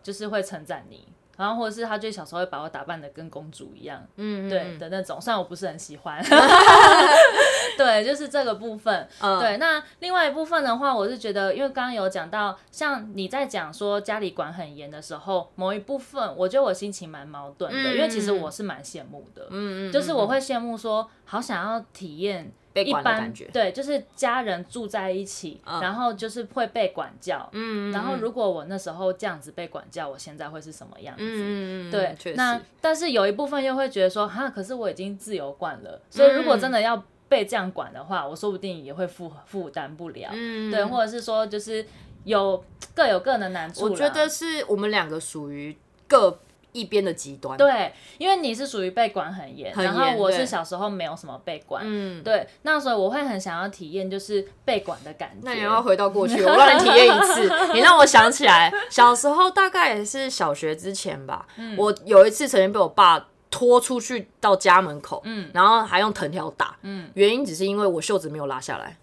就是会称赞你。然后或者是他就小时候会把我打扮的跟公主一样，嗯，对的那种，虽然我不是很喜欢 对，就是这个部分，嗯、对。那另外一部分的话，我是觉得，因为刚刚有讲到，像你在讲说家里管很严的时候，某一部分，我觉得我心情蛮矛盾的，嗯、因为其实我是蛮羡慕的，嗯，就是我会羡慕说，好想要体验。一般对，就是家人住在一起，嗯、然后就是会被管教。嗯，然后如果我那时候这样子被管教，我现在会是什么样子？嗯，对。那但是有一部分又会觉得说，哈，可是我已经自由惯了，所以如果真的要被这样管的话，我说不定也会负负担不了。嗯，对，或者是说，就是有各有各的难处。我觉得是我们两个属于各。一边的极端，对，因为你是属于被管很严，很，然后我是小时候没有什么被管，嗯，对，那时候我会很想要体验就是被管的感觉。那你要回到过去，我让你体验一次。你让我想起来，小时候大概也是小学之前吧，嗯、我有一次曾经被我爸拖出去到家门口，嗯，然后还用藤条打，嗯，原因只是因为我袖子没有拉下来。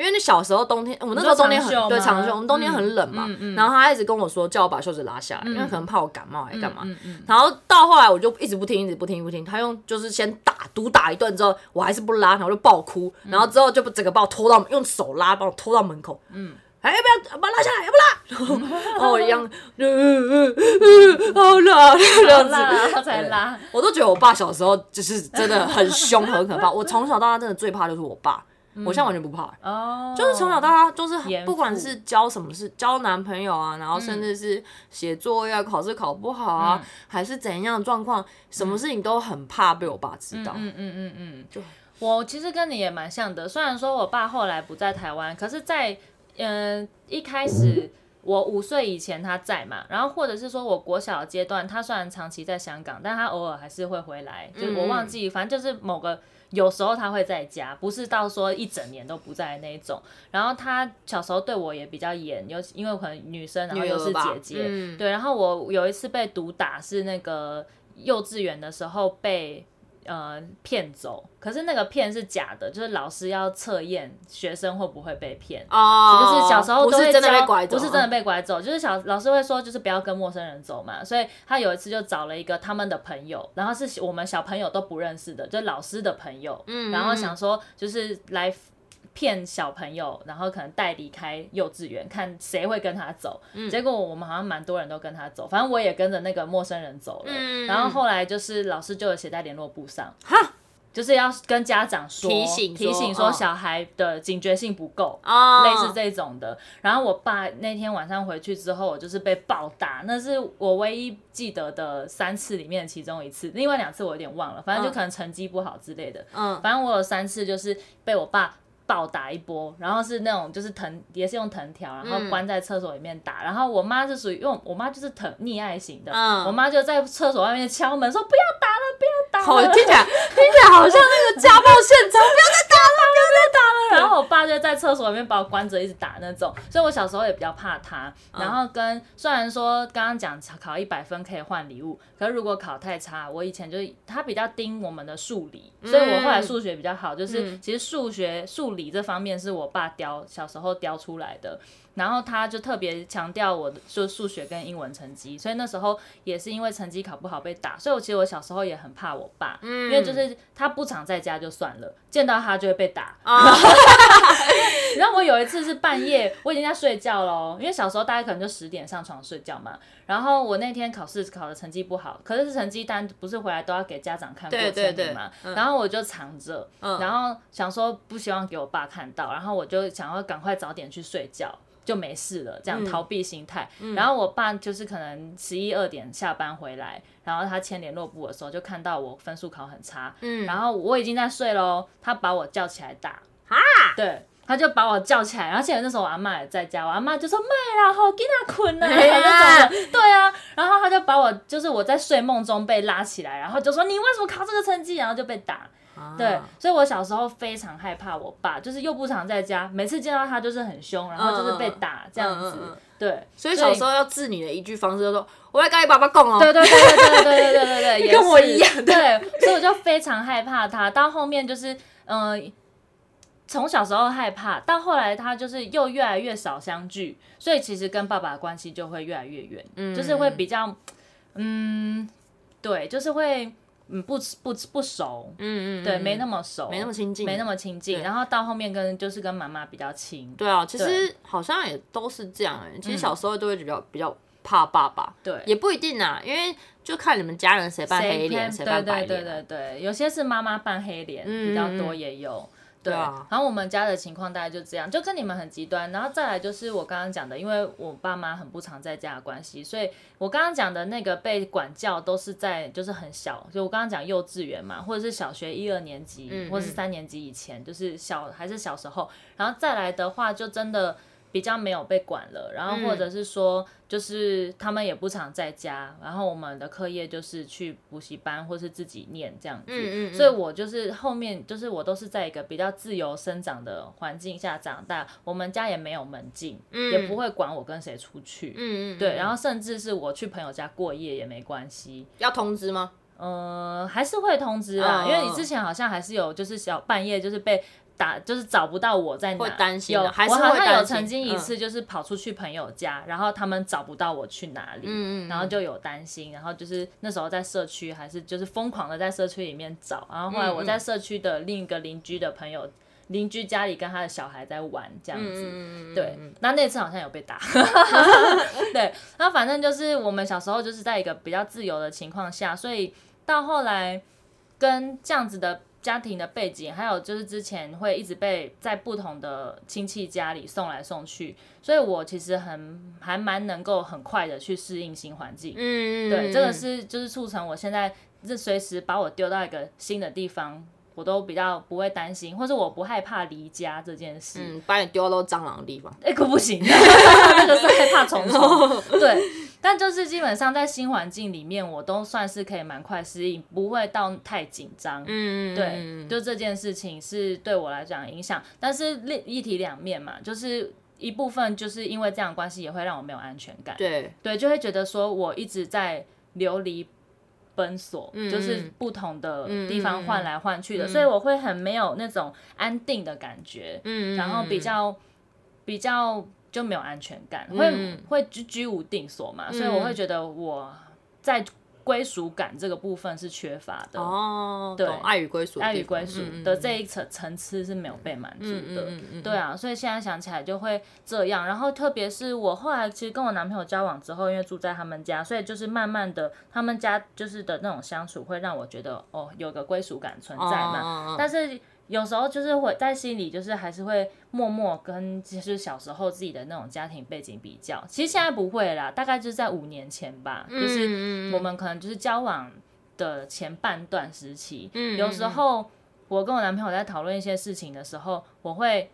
因为那小时候冬天，我们那时候冬天很对长袖，我们冬天很冷嘛，然后他一直跟我说叫我把袖子拉下来，因为可能怕我感冒还干嘛。然后到后来我就一直不听，一直不听，不听。他用就是先打毒打一顿之后，我还是不拉，然后就爆哭，然后之后就整个把我拖到用手拉，把我拖到门口。嗯，哎，不要把我拉下来，要不拉。然 后我一样，好拉，这样子，他才拉。我都觉得我爸小时候就是真的很凶很可怕。我从小到大真的最怕就是我爸。我现在完全不怕，哦，就是从小到大就是不管是交什么事，交男朋友啊，然后甚至是写作业、考试考不好啊，还是怎样的状况，什么事情都很怕被我爸知道。嗯嗯嗯嗯，就我其实跟你也蛮像的，虽然说我爸后来不在台湾，可是在嗯一开始我五岁以前他在嘛，然后或者是说我国小阶段，他虽然长期在香港，但他偶尔还是会回来，就是我忘记，反正就是某个有时候他会在家，不是到说一整年都不在的那种。然后他小时候对我也比较严，尤其因为我可能女生，然后又是姐姐，嗯、对。然后我有一次被毒打，是那个幼稚园的时候被。呃，骗走，可是那个骗是假的，就是老师要测验学生会不会被骗。哦，就是小时候都会教，不是真的被拐走，不是真的被拐走，就是小老师会说，就是不要跟陌生人走嘛，所以他有一次就找了一个他们的朋友，然后是我们小朋友都不认识的，就老师的朋友，嗯，然后想说就是来。骗小朋友，然后可能带离开幼稚园，看谁会跟他走。嗯、结果我们好像蛮多人都跟他走，反正我也跟着那个陌生人走了。嗯、然后后来就是老师就有写在联络簿上，哈，就是要跟家长说提醒提醒说小孩的警觉性不够，哦、类似这种的。然后我爸那天晚上回去之后，我就是被暴打，那是我唯一记得的三次里面的其中一次，另外两次我有点忘了，反正就可能成绩不好之类的。嗯，反正我有三次就是被我爸。暴打一波，然后是那种就是藤，也是用藤条，然后关在厕所里面打。嗯、然后我妈是属于用，我妈就是疼溺爱型的，嗯、我妈就在厕所外面敲门说不要打了，不要打了。好，听起来听起来好像那个家暴现场，不要再打了，不要再打了。然后我爸就在厕所里面把我关着，一直打那种。所以我小时候也比较怕他。然后跟虽然说刚刚讲考一百分可以换礼物，可是如果考太差，我以前就是他比较盯我们的数理，所以我后来数学比较好，就是其实数学数理。这方面是我爸雕小时候雕出来的，然后他就特别强调我的就数学跟英文成绩，所以那时候也是因为成绩考不好被打，所以我其实我小时候也很怕我爸，嗯、因为就是他不常在家就算了，见到他就会被打。然后我有一次是半夜，我已经在睡觉了，因为小时候大概可能就十点上床睡觉嘛。然后我那天考试考的成绩不好，可是成绩单不是回来都要给家长看过成绩嘛？嗯、然后我就藏着，嗯、然后想说不希望给我爸看到，然后我就想要赶快早点去睡觉，就没事了，这样逃避心态。嗯、然后我爸就是可能十一二点下班回来，然后他签联络簿的时候就看到我分数考很差，嗯、然后我已经在睡喽，他把我叫起来打，哈对。他就把我叫起来，而且那时候我阿妈也在家，我阿妈就说：“妹啦，好，给他困了。”对啊，然后他就把我，就是我在睡梦中被拉起来，然后就说：“你为什么考这个成绩？”然后就被打。啊、对，所以我小时候非常害怕我爸，就是又不常在家，每次见到他就是很凶，然后就是被打这样子。嗯嗯嗯、对，所以小时候要治你的一句方式就是说：“我要跟你爸爸讲哦。”对对对对对对对对对，跟我一样。对，所以我就非常害怕他。到后面就是嗯。呃从小时候害怕，到后来他就是又越来越少相聚，所以其实跟爸爸的关系就会越来越远，嗯，就是会比较，嗯，对，就是会嗯不不不熟，嗯嗯，对，没那么熟，没那么亲近，没那么亲近，然后到后面跟就是跟妈妈比较亲，对啊，其实好像也都是这样，其实小时候都会比较比较怕爸爸，对，也不一定啊，因为就看你们家人谁扮黑脸，谁扮白脸，对对对，有些是妈妈扮黑脸比较多，也有。对，然后我们家的情况大概就这样，就跟你们很极端。然后再来就是我刚刚讲的，因为我爸妈很不常在家的关系，所以我刚刚讲的那个被管教都是在就是很小，就我刚刚讲幼稚园嘛，或者是小学一二年级，嗯嗯或者是三年级以前，就是小还是小时候。然后再来的话，就真的。比较没有被管了，然后或者是说，就是他们也不常在家，嗯、然后我们的课业就是去补习班或是自己念这样子，嗯嗯嗯，所以我就是后面就是我都是在一个比较自由生长的环境下长大，我们家也没有门禁，嗯、也不会管我跟谁出去，嗯嗯，对，然后甚至是我去朋友家过夜也没关系，要通知吗？嗯、呃，还是会通知啊，哦、因为你之前好像还是有就是小半夜就是被。打就是找不到我在哪，会担心有，还是会我好像有曾经一次就是跑出去朋友家，嗯、然后他们找不到我去哪里，嗯嗯，然后就有担心，然后就是那时候在社区还是就是疯狂的在社区里面找，然后后来我在社区的另一个邻居的朋友邻、嗯、居家里跟他的小孩在玩这样子，嗯、对，那那次好像有被打，对，那反正就是我们小时候就是在一个比较自由的情况下，所以到后来跟这样子的。家庭的背景，还有就是之前会一直被在不同的亲戚家里送来送去，所以我其实很还蛮能够很快的去适应新环境。嗯，对，这个是就是促成我现在是随时把我丢到一个新的地方，我都比较不会担心，或者我不害怕离家这件事。嗯，把你丢到蟑螂的地方，哎、欸，可不行，那个是害怕虫虫。对，但就是基本上在新环境里面，我都算是可以蛮快适应，不会到太紧张。嗯，对，就这件事情是对我来讲影响，但是另一体两面嘛，就是一部分就是因为这样关系也会让我没有安全感。对，对，就会觉得说我一直在流离。奔索，嗯、就是不同的地方换来换去的，嗯、所以我会很没有那种安定的感觉，嗯、然后比较比较就没有安全感，嗯、会会居居无定所嘛，嗯、所以我会觉得我在。归属感这个部分是缺乏的。哦，对，爱与归属，爱与归属的这一层层次是没有被满足的，嗯嗯嗯、对啊，所以现在想起来就会这样。然后特别是我后来其实跟我男朋友交往之后，因为住在他们家，所以就是慢慢的他们家就是的那种相处，会让我觉得哦，有个归属感存在嘛，哦、但是。有时候就是会在心里，就是还是会默默跟就是小时候自己的那种家庭背景比较。其实现在不会啦，大概就是在五年前吧，嗯、就是我们可能就是交往的前半段时期。嗯、有时候我跟我男朋友在讨论一些事情的时候，我会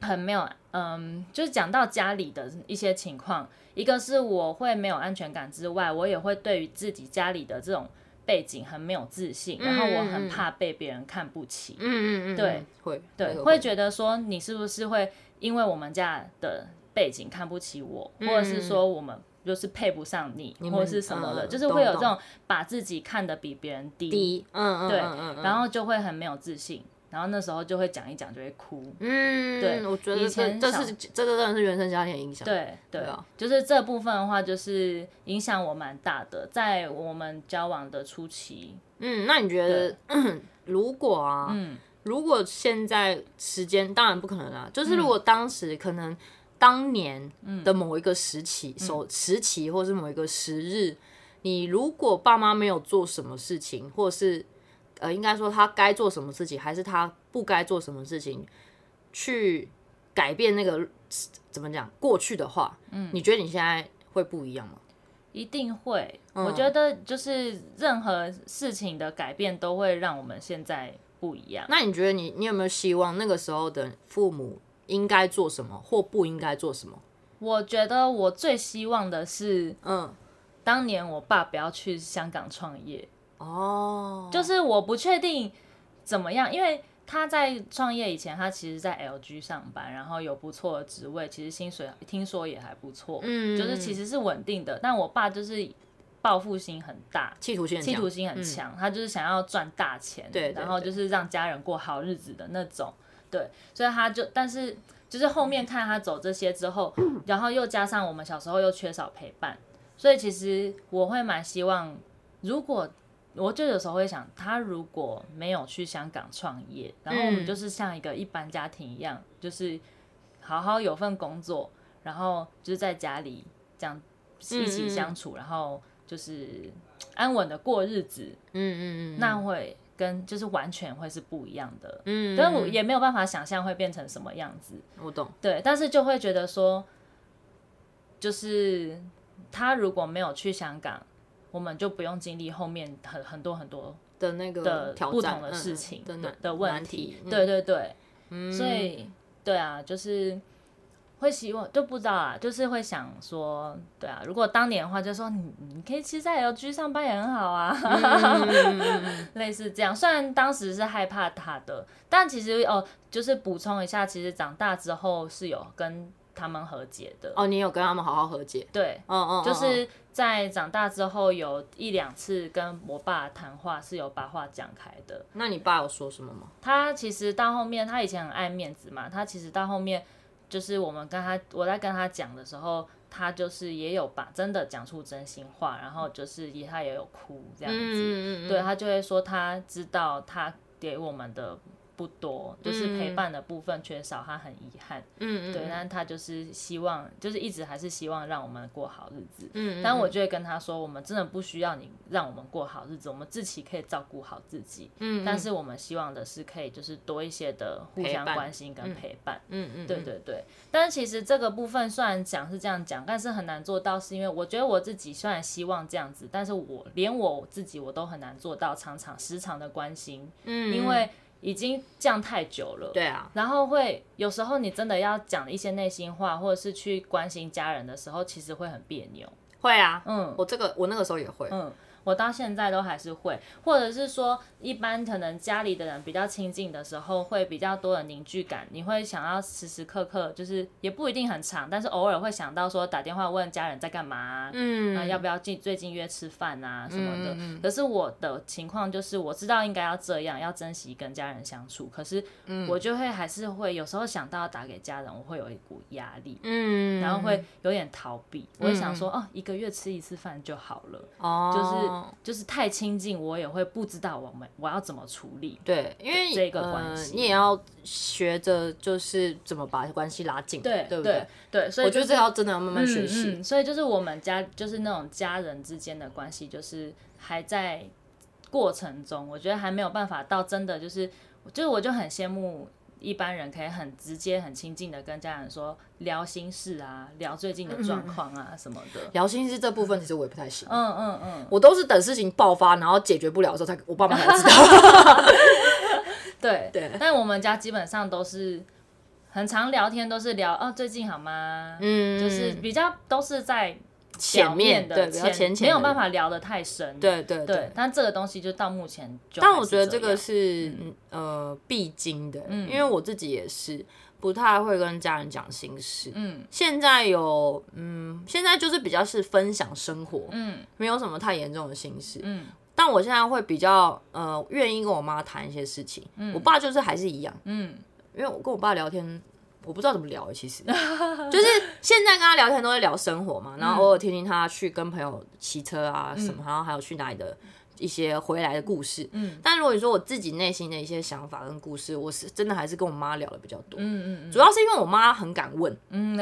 很没有，嗯，就是讲到家里的一些情况，一个是我会没有安全感之外，我也会对于自己家里的这种。背景很没有自信，然后我很怕被别人看不起。嗯嗯嗯，对，会，对，会觉得说你是不是会因为我们家的背景看不起我，或者是说我们就是配不上你，或者是什么的，就是会有这种把自己看得比别人低。嗯嗯，对，然后就会很没有自信。然后那时候就会讲一讲就会哭，嗯，对，我觉得以前这是这个真的是原生家庭影响，对对，就是这部分的话就是影响我蛮大的，在我们交往的初期，嗯，那你觉得 如果啊，嗯，如果现在时间当然不可能啊，就是如果当时可能当年的某一个时期，首时期或是某一个时日，你如果爸妈没有做什么事情，或是。呃，应该说他该做什么事情，还是他不该做什么事情，去改变那个怎么讲过去的话，嗯，你觉得你现在会不一样吗？一定会，嗯，我觉得就是任何事情的改变都会让我们现在不一样。那你觉得你你有没有希望那个时候的父母应该做什么或不应该做什么？我觉得我最希望的是，嗯，当年我爸不要去香港创业。哦，oh. 就是我不确定怎么样，因为他在创业以前，他其实在 LG 上班，然后有不错的职位，其实薪水听说也还不错，嗯，就是其实是稳定的。但我爸就是报复心很大，企图心企图心很强，嗯、他就是想要赚大钱，对，然后就是让家人过好日子的那种，对，所以他就，但是就是后面看他走这些之后，然后又加上我们小时候又缺少陪伴，所以其实我会蛮希望，如果。我就有时候会想，他如果没有去香港创业，然后我们就是像一个一般家庭一样，嗯、就是好好有份工作，然后就是在家里这样一起相处，嗯嗯，然后就是安稳的过日子。嗯嗯嗯，那会跟就是完全会是不一样的。嗯，嗯，但我也没有办法想象会变成什么样子。我懂。对，但是就会觉得说，就是他如果没有去香港。我们就不用经历后面很很多很多的那个的不同的事情的的问题，对对对，所以对啊，就是会希望就不知道啊，就是会想说，对啊，如果当年的话，就说你你可以其实在 LG 上班也很好啊，类似这样。虽然当时是害怕他的，但其实哦，就是补充一下，其实长大之后是有跟。他们和解的哦，你有跟他们好好和解？对，嗯嗯，就是在长大之后有一两次跟我爸谈话，是有把话讲开的。那你爸有说什么吗？他其实到后面，他以前很爱面子嘛，他其实到后面就是我们跟他，我在跟他讲的时候，他就是也有把真的讲出真心话，然后就是也他也有哭这样子，嗯嗯嗯，对，他就会说他知道他给我们的。不多，就是陪伴的部分缺少，他很遗憾。嗯对，但他就是希望，就是一直还是希望让我们过好日子。嗯，但我就会跟他说，我们真的不需要你让我们过好日子，我们自己可以照顾好自己。嗯，但是我们希望的是可以就是多一些的互相关心跟陪伴。嗯嗯，对对对。但是其实这个部分虽然讲是这样讲，但是很难做到，是因为我觉得我自己虽然希望这样子，但是我连我自己我都很难做到常常时常的关心。嗯，因为。已经这样太久了。对啊。然后会有时候你真的要讲一些内心话，或者是去关心家人的时候，其实会很别扭。会啊，嗯，我这个我那个时候也会，嗯。我到现在都还是会，或者是说，一般可能家里的人比较亲近的时候，会比较多的凝聚感。你会想要时时刻刻，就是也不一定很长，但是偶尔会想到说打电话问家人在干嘛，嗯，啊，要不要近最近约吃饭啊什么的。可是我的情况就是，我知道应该要这样，要珍惜跟家人相处，可是我就会还是会有时候想到打给家人，我会有一股压力，嗯，然后会有点逃避。我会想说，哦，一个月吃一次饭就好了，哦，就是。就是太亲近，我也会不知道我们我要怎么处理。对，因为这个关系，你也要学着就是怎么把关系拉近，对，对不对？对，所以我觉得这要真的要慢慢学习。所以就是我们家就是那种家人之间的关系，就是还在过程中，我觉得还没有办法到真的就是，就是我就很羡慕。一般人可以很直接、很亲近的跟家人说聊心事啊，聊最近的状况啊、嗯、什么的。聊心事这部分其实我也不太行。嗯嗯嗯，我都是等事情爆发，然后解决不了的时候才我爸妈才知道。对 对，但我们家基本上都是很常聊天，都是聊哦最近好吗？嗯，就是比较都是在。前面的前没有办法聊得太深，对对对，但这个东西就到目前就，但我觉得这个是呃必经的，因为我自己也是不太会跟家人讲心事，嗯，现在有嗯，现在就是比较是分享生活，嗯，没有什么太严重的心事，嗯，但我现在会比较呃愿意跟我妈谈一些事情，我爸就是还是一样，嗯，因为我跟我爸聊天。我不知道怎么聊，其实 就是现在跟他聊天都会聊生活嘛，然后偶尔听听他去跟朋友骑车啊什么，然后还有去哪里的一些回来的故事。嗯，但如果你说我自己内心的一些想法跟故事，我是真的还是跟我妈聊的比较多。嗯嗯，主要是因为我妈很敢问。嗯，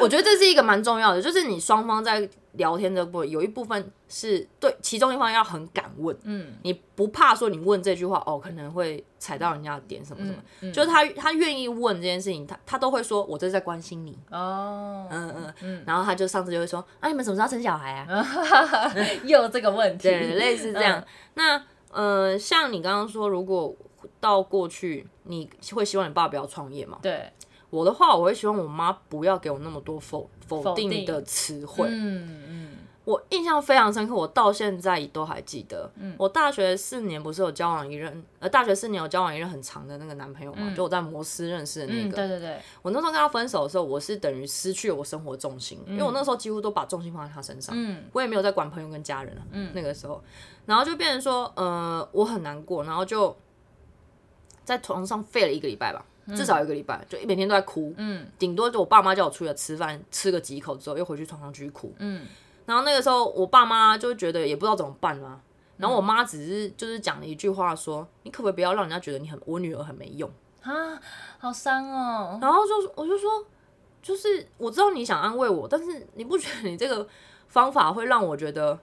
我觉得这是一个蛮重要的，就是你双方在。聊天的部分有一部分是对，其中一方要很敢问，嗯，你不怕说你问这句话哦，可能会踩到人家的点什么什么，嗯嗯、就是他他愿意问这件事情，他他都会说，我这是在关心你。哦，嗯嗯嗯，然后他就上次就会说，啊，你们什么时候生小孩啊？又有这个问题，对，类似这样。嗯、那呃，像你刚刚说，如果到过去，你会希望你爸不要创业吗？对。我的话，我会希望我妈不要给我那么多否否定的词汇。嗯嗯，我印象非常深刻，我到现在都还记得。嗯，我大学四年不是有交往一任，呃，大学四年有交往一任很长的那个男朋友嘛？嗯、就我在摩斯认识的那个。嗯、对对对。我那时候跟他分手的时候，我是等于失去了我生活重心，嗯、因为我那时候几乎都把重心放在他身上。嗯。我也没有在管朋友跟家人了。嗯。那个时候，然后就变成说，呃，我很难过，然后就在床上废了一个礼拜吧。至少一个礼拜，就每天都在哭。嗯，顶多就我爸妈叫我出去吃饭，吃个几口之后，又回去床上继续哭。嗯，然后那个时候我爸妈就觉得也不知道怎么办啊。然后我妈只是就是讲了一句话说：“你可不可以不要让人家觉得你很我女儿很没用啊？好伤哦。”然后就我就说，就是我知道你想安慰我，但是你不觉得你这个方法会让我觉得？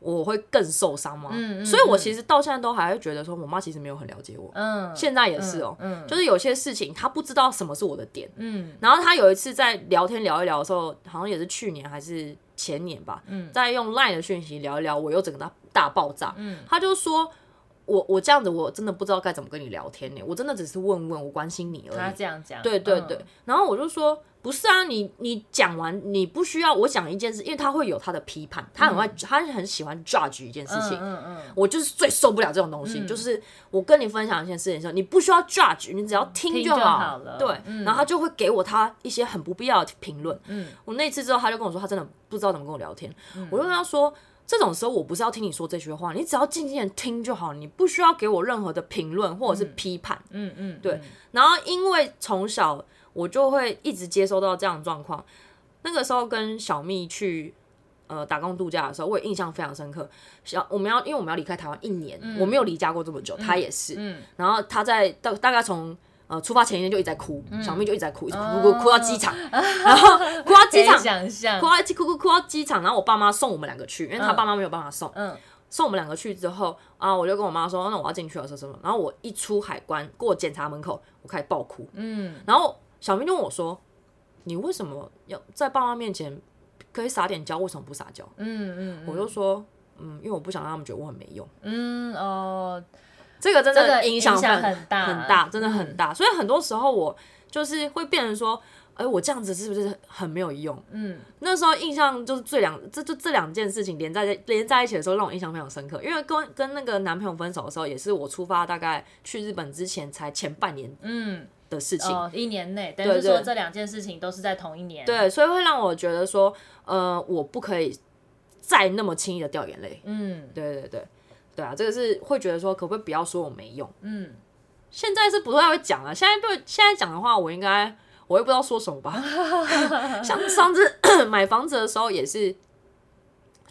我会更受伤吗？嗯，所以我其实到现在都还会觉得说，我妈其实没有很了解我。嗯，现在也是哦。嗯，就是有些事情她不知道什么是我的点。嗯，然后她有一次在聊天聊一聊的时候，好像也是去年还是前年吧。嗯，在用 LINE 的讯息聊一聊，我又整个大大爆炸。嗯，她就说。我我这样子我真的不知道该怎么跟你聊天呢，我真的只是问问，我关心你而已。他这样讲，对对对。嗯、然后我就说，不是啊，你你讲完，你不需要我讲一件事，因为他会有他的批判，他很爱，嗯、他很喜欢 judge 一件事情。嗯嗯，嗯我就是最受不了这种东西，嗯、就是我跟你分享一件事情的时候，你不需要 judge，你只要听就好。就好了。对。嗯、然后他就会给我他一些很不必要的评论。嗯。我那次之后，他就跟我说，他真的不知道怎么跟我聊天。嗯、我就跟他说。这种时候我不是要听你说这些话，你只要静静的听就好，你不需要给我任何的评论或者是批判。嗯嗯，嗯，对。然后因为从小我就会一直接收到这样的状况，那个时候跟小蜜去呃打工度假的时候，我也印象非常深刻。小我们要因为我们要离开台湾一年，嗯、我没有离家过这么久，他也是。嗯。然后他在大大概从。呃，出发前一天就一直在哭，小蜜就一直在哭，一直哭哭哭到机场，然后哭到机场，哭到哭哭哭到机场，然后我爸妈送我们两个去，因为他爸妈没有办法送，送我们两个去之后啊，我就跟我妈说，那我要进去了，说什么？然后我一出海关过检查门口，我开始爆哭，嗯，然后小明就问我说，你为什么要在爸妈面前可以撒点娇，为什么不撒娇？嗯嗯，我就说，嗯，因为我不想让他们觉得我很没用，嗯哦。这个真的影响很大很大，真的很大。所以很多时候我就是会变成说。哎，我这样子是不是很没有用？嗯，那时候印象就是这两，这就这两件事情连在连在一起的时候，让我印象非常深刻。因为跟跟那个男朋友分手的时候，也是我出发大概去日本之前才前半年，嗯的事情，哦，一年内，等于说这两件事情都是在同一年，对，所以会让我觉得说，呃，我不可以再那么轻易的掉眼泪。嗯，对对对，对啊，这个是会觉得说，可不可以不要说我没用？嗯，现在是不太会讲了，现在不现在讲的话，我应该。我也不知道说什么吧，像上次 买房子的时候也是，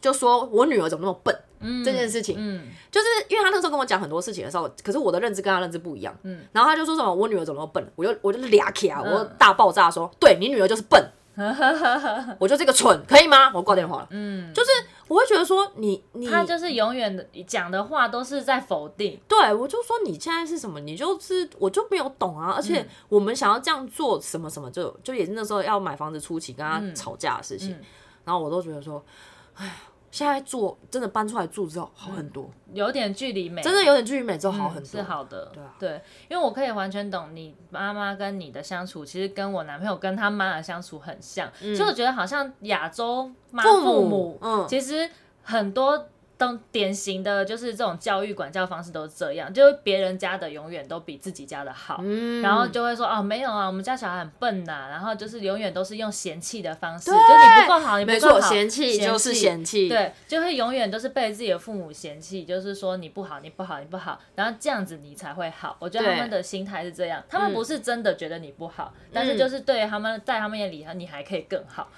就说我女儿怎么那么笨，嗯、这件事情，嗯、就是因为他那时候跟我讲很多事情的时候，可是我的认知跟他认知不一样，嗯、然后他就说什么我女儿怎么笨，我就我就俩起啊，我大爆炸说，对你女儿就是笨。我就这个蠢，可以吗？我挂电话了。嗯，就是我会觉得说你你他就是永远的讲的话都是在否定。对，我就说你现在是什么？你就是我就没有懂啊。而且我们想要这样做什么什么，就就也是那时候要买房子初期跟他吵架的事情。然后我都觉得说，哎。现在住真的搬出来住之后好很多，有点距离美，真的有点距离美之后好很多，是好的。对啊，对，因为我可以完全懂你妈妈跟你的相处，其实跟我男朋友跟他妈的相处很像，所以我觉得好像亚洲妈父母，嗯，其实很多。当典型的就是这种教育管教方式都是这样，就是别人家的永远都比自己家的好，嗯、然后就会说哦，没有啊，我们家小孩很笨呐、啊，然后就是永远都是用嫌弃的方式，对。就你不够好，你不够好，嫌弃就是嫌弃，对，就会永远都是被自己的父母嫌弃，就是说你不好，你不好，你不好，然后这样子你才会好。我觉得他们的心态是这样，他们不是真的觉得你不好，嗯、但是就是对他们在他们眼里，你还可以更好。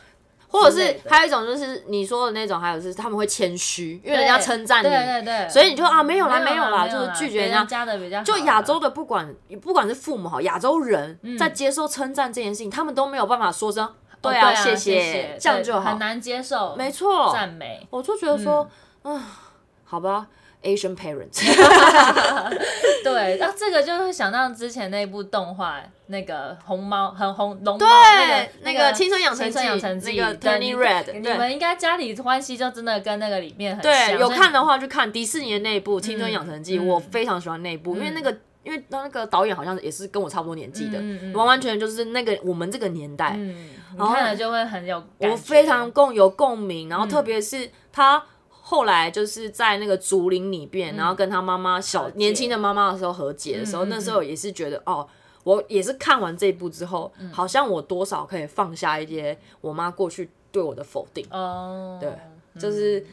或者是还有一种就是你说的那种，还有是他们会谦虚，因为人家称赞你，对对对，所以你就啊没有啦没有啦，就是拒绝人家。的比较。就亚洲的不管不管是父母好，亚洲人在接受称赞这件事情，他们都没有办法说声对啊谢谢，这样就好，很难接受，没错，赞美。我就觉得说，啊，好吧。Asian parents，对，然后这个就会想到之前那部动画，那个红猫很红龙猫，对，那个青春养成记，那个 Turning Red，你们应该家里关系就真的跟那个里面很像。对，有看的话就看迪士尼的那一部《青春养成记》，我非常喜欢那一部，因为那个因为那个导演好像也是跟我差不多年纪的，完完全就是那个我们这个年代，然后看了就会很有，我非常共有共鸣，然后特别是他。后来就是在那个竹林里边，然后跟他妈妈小年轻的妈妈的时候和解的时候，那时候也是觉得哦，我也是看完这一部之后，好像我多少可以放下一些我妈过去对我的否定。哦，对，就是，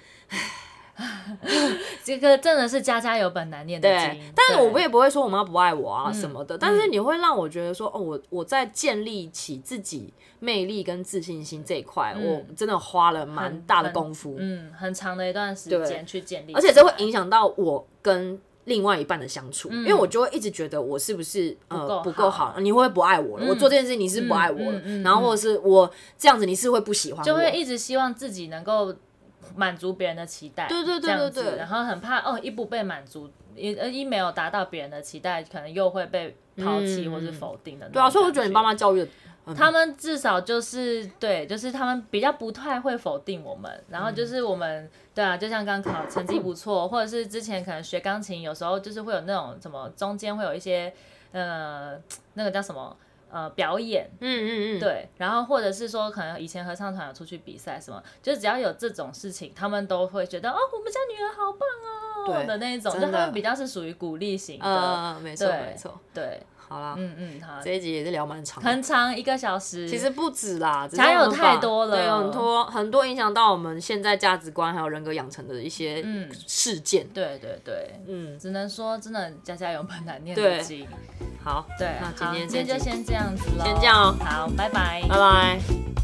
这个真的是家家有本难念的经。但是我也不会说我妈不爱我啊什么的，但是你会让我觉得说，哦，我我在建立起自己。魅力跟自信心这一块，嗯、我真的花了蛮大的功夫，嗯，很长的一段时间去建立，而且这会影响到我跟另外一半的相处，嗯、因为我就会一直觉得我是不是呃不够好，你会不会不爱我了？嗯、我做这件事情你是不爱我了，然后或者是我这样子你是会不喜欢我，就会一直希望自己能够满足别人的期待，对对对对对，然后很怕哦一不被满足，一一没有达到别人的期待，可能又会被抛弃或是否定的、嗯。对啊，所以我觉得你爸妈教育的。他们至少就是对，就是他们比较不太会否定我们，然后就是我们对啊，就像刚考成绩不错，或者是之前可能学钢琴，有时候就是会有那种什么中间会有一些呃那个叫什么呃表演，嗯嗯嗯，对，然后或者是说可能以前合唱团有出去比赛什么，就是只要有这种事情，他们都会觉得哦，我们家女儿好棒哦对的那一种，就他们比较是属于鼓励型的，呃，没错没错，对。好啦，嗯嗯，好，这一集也是聊蛮长，很长一个小时，其实不止啦，还有太多了，对，有很多很多影响到我们现在价值观还有人格养成的一些事件，对对对，嗯，只能说真的家家有本难念的经，好，对，那今天今天就先这样子了，先这样哦，好，拜拜，拜拜。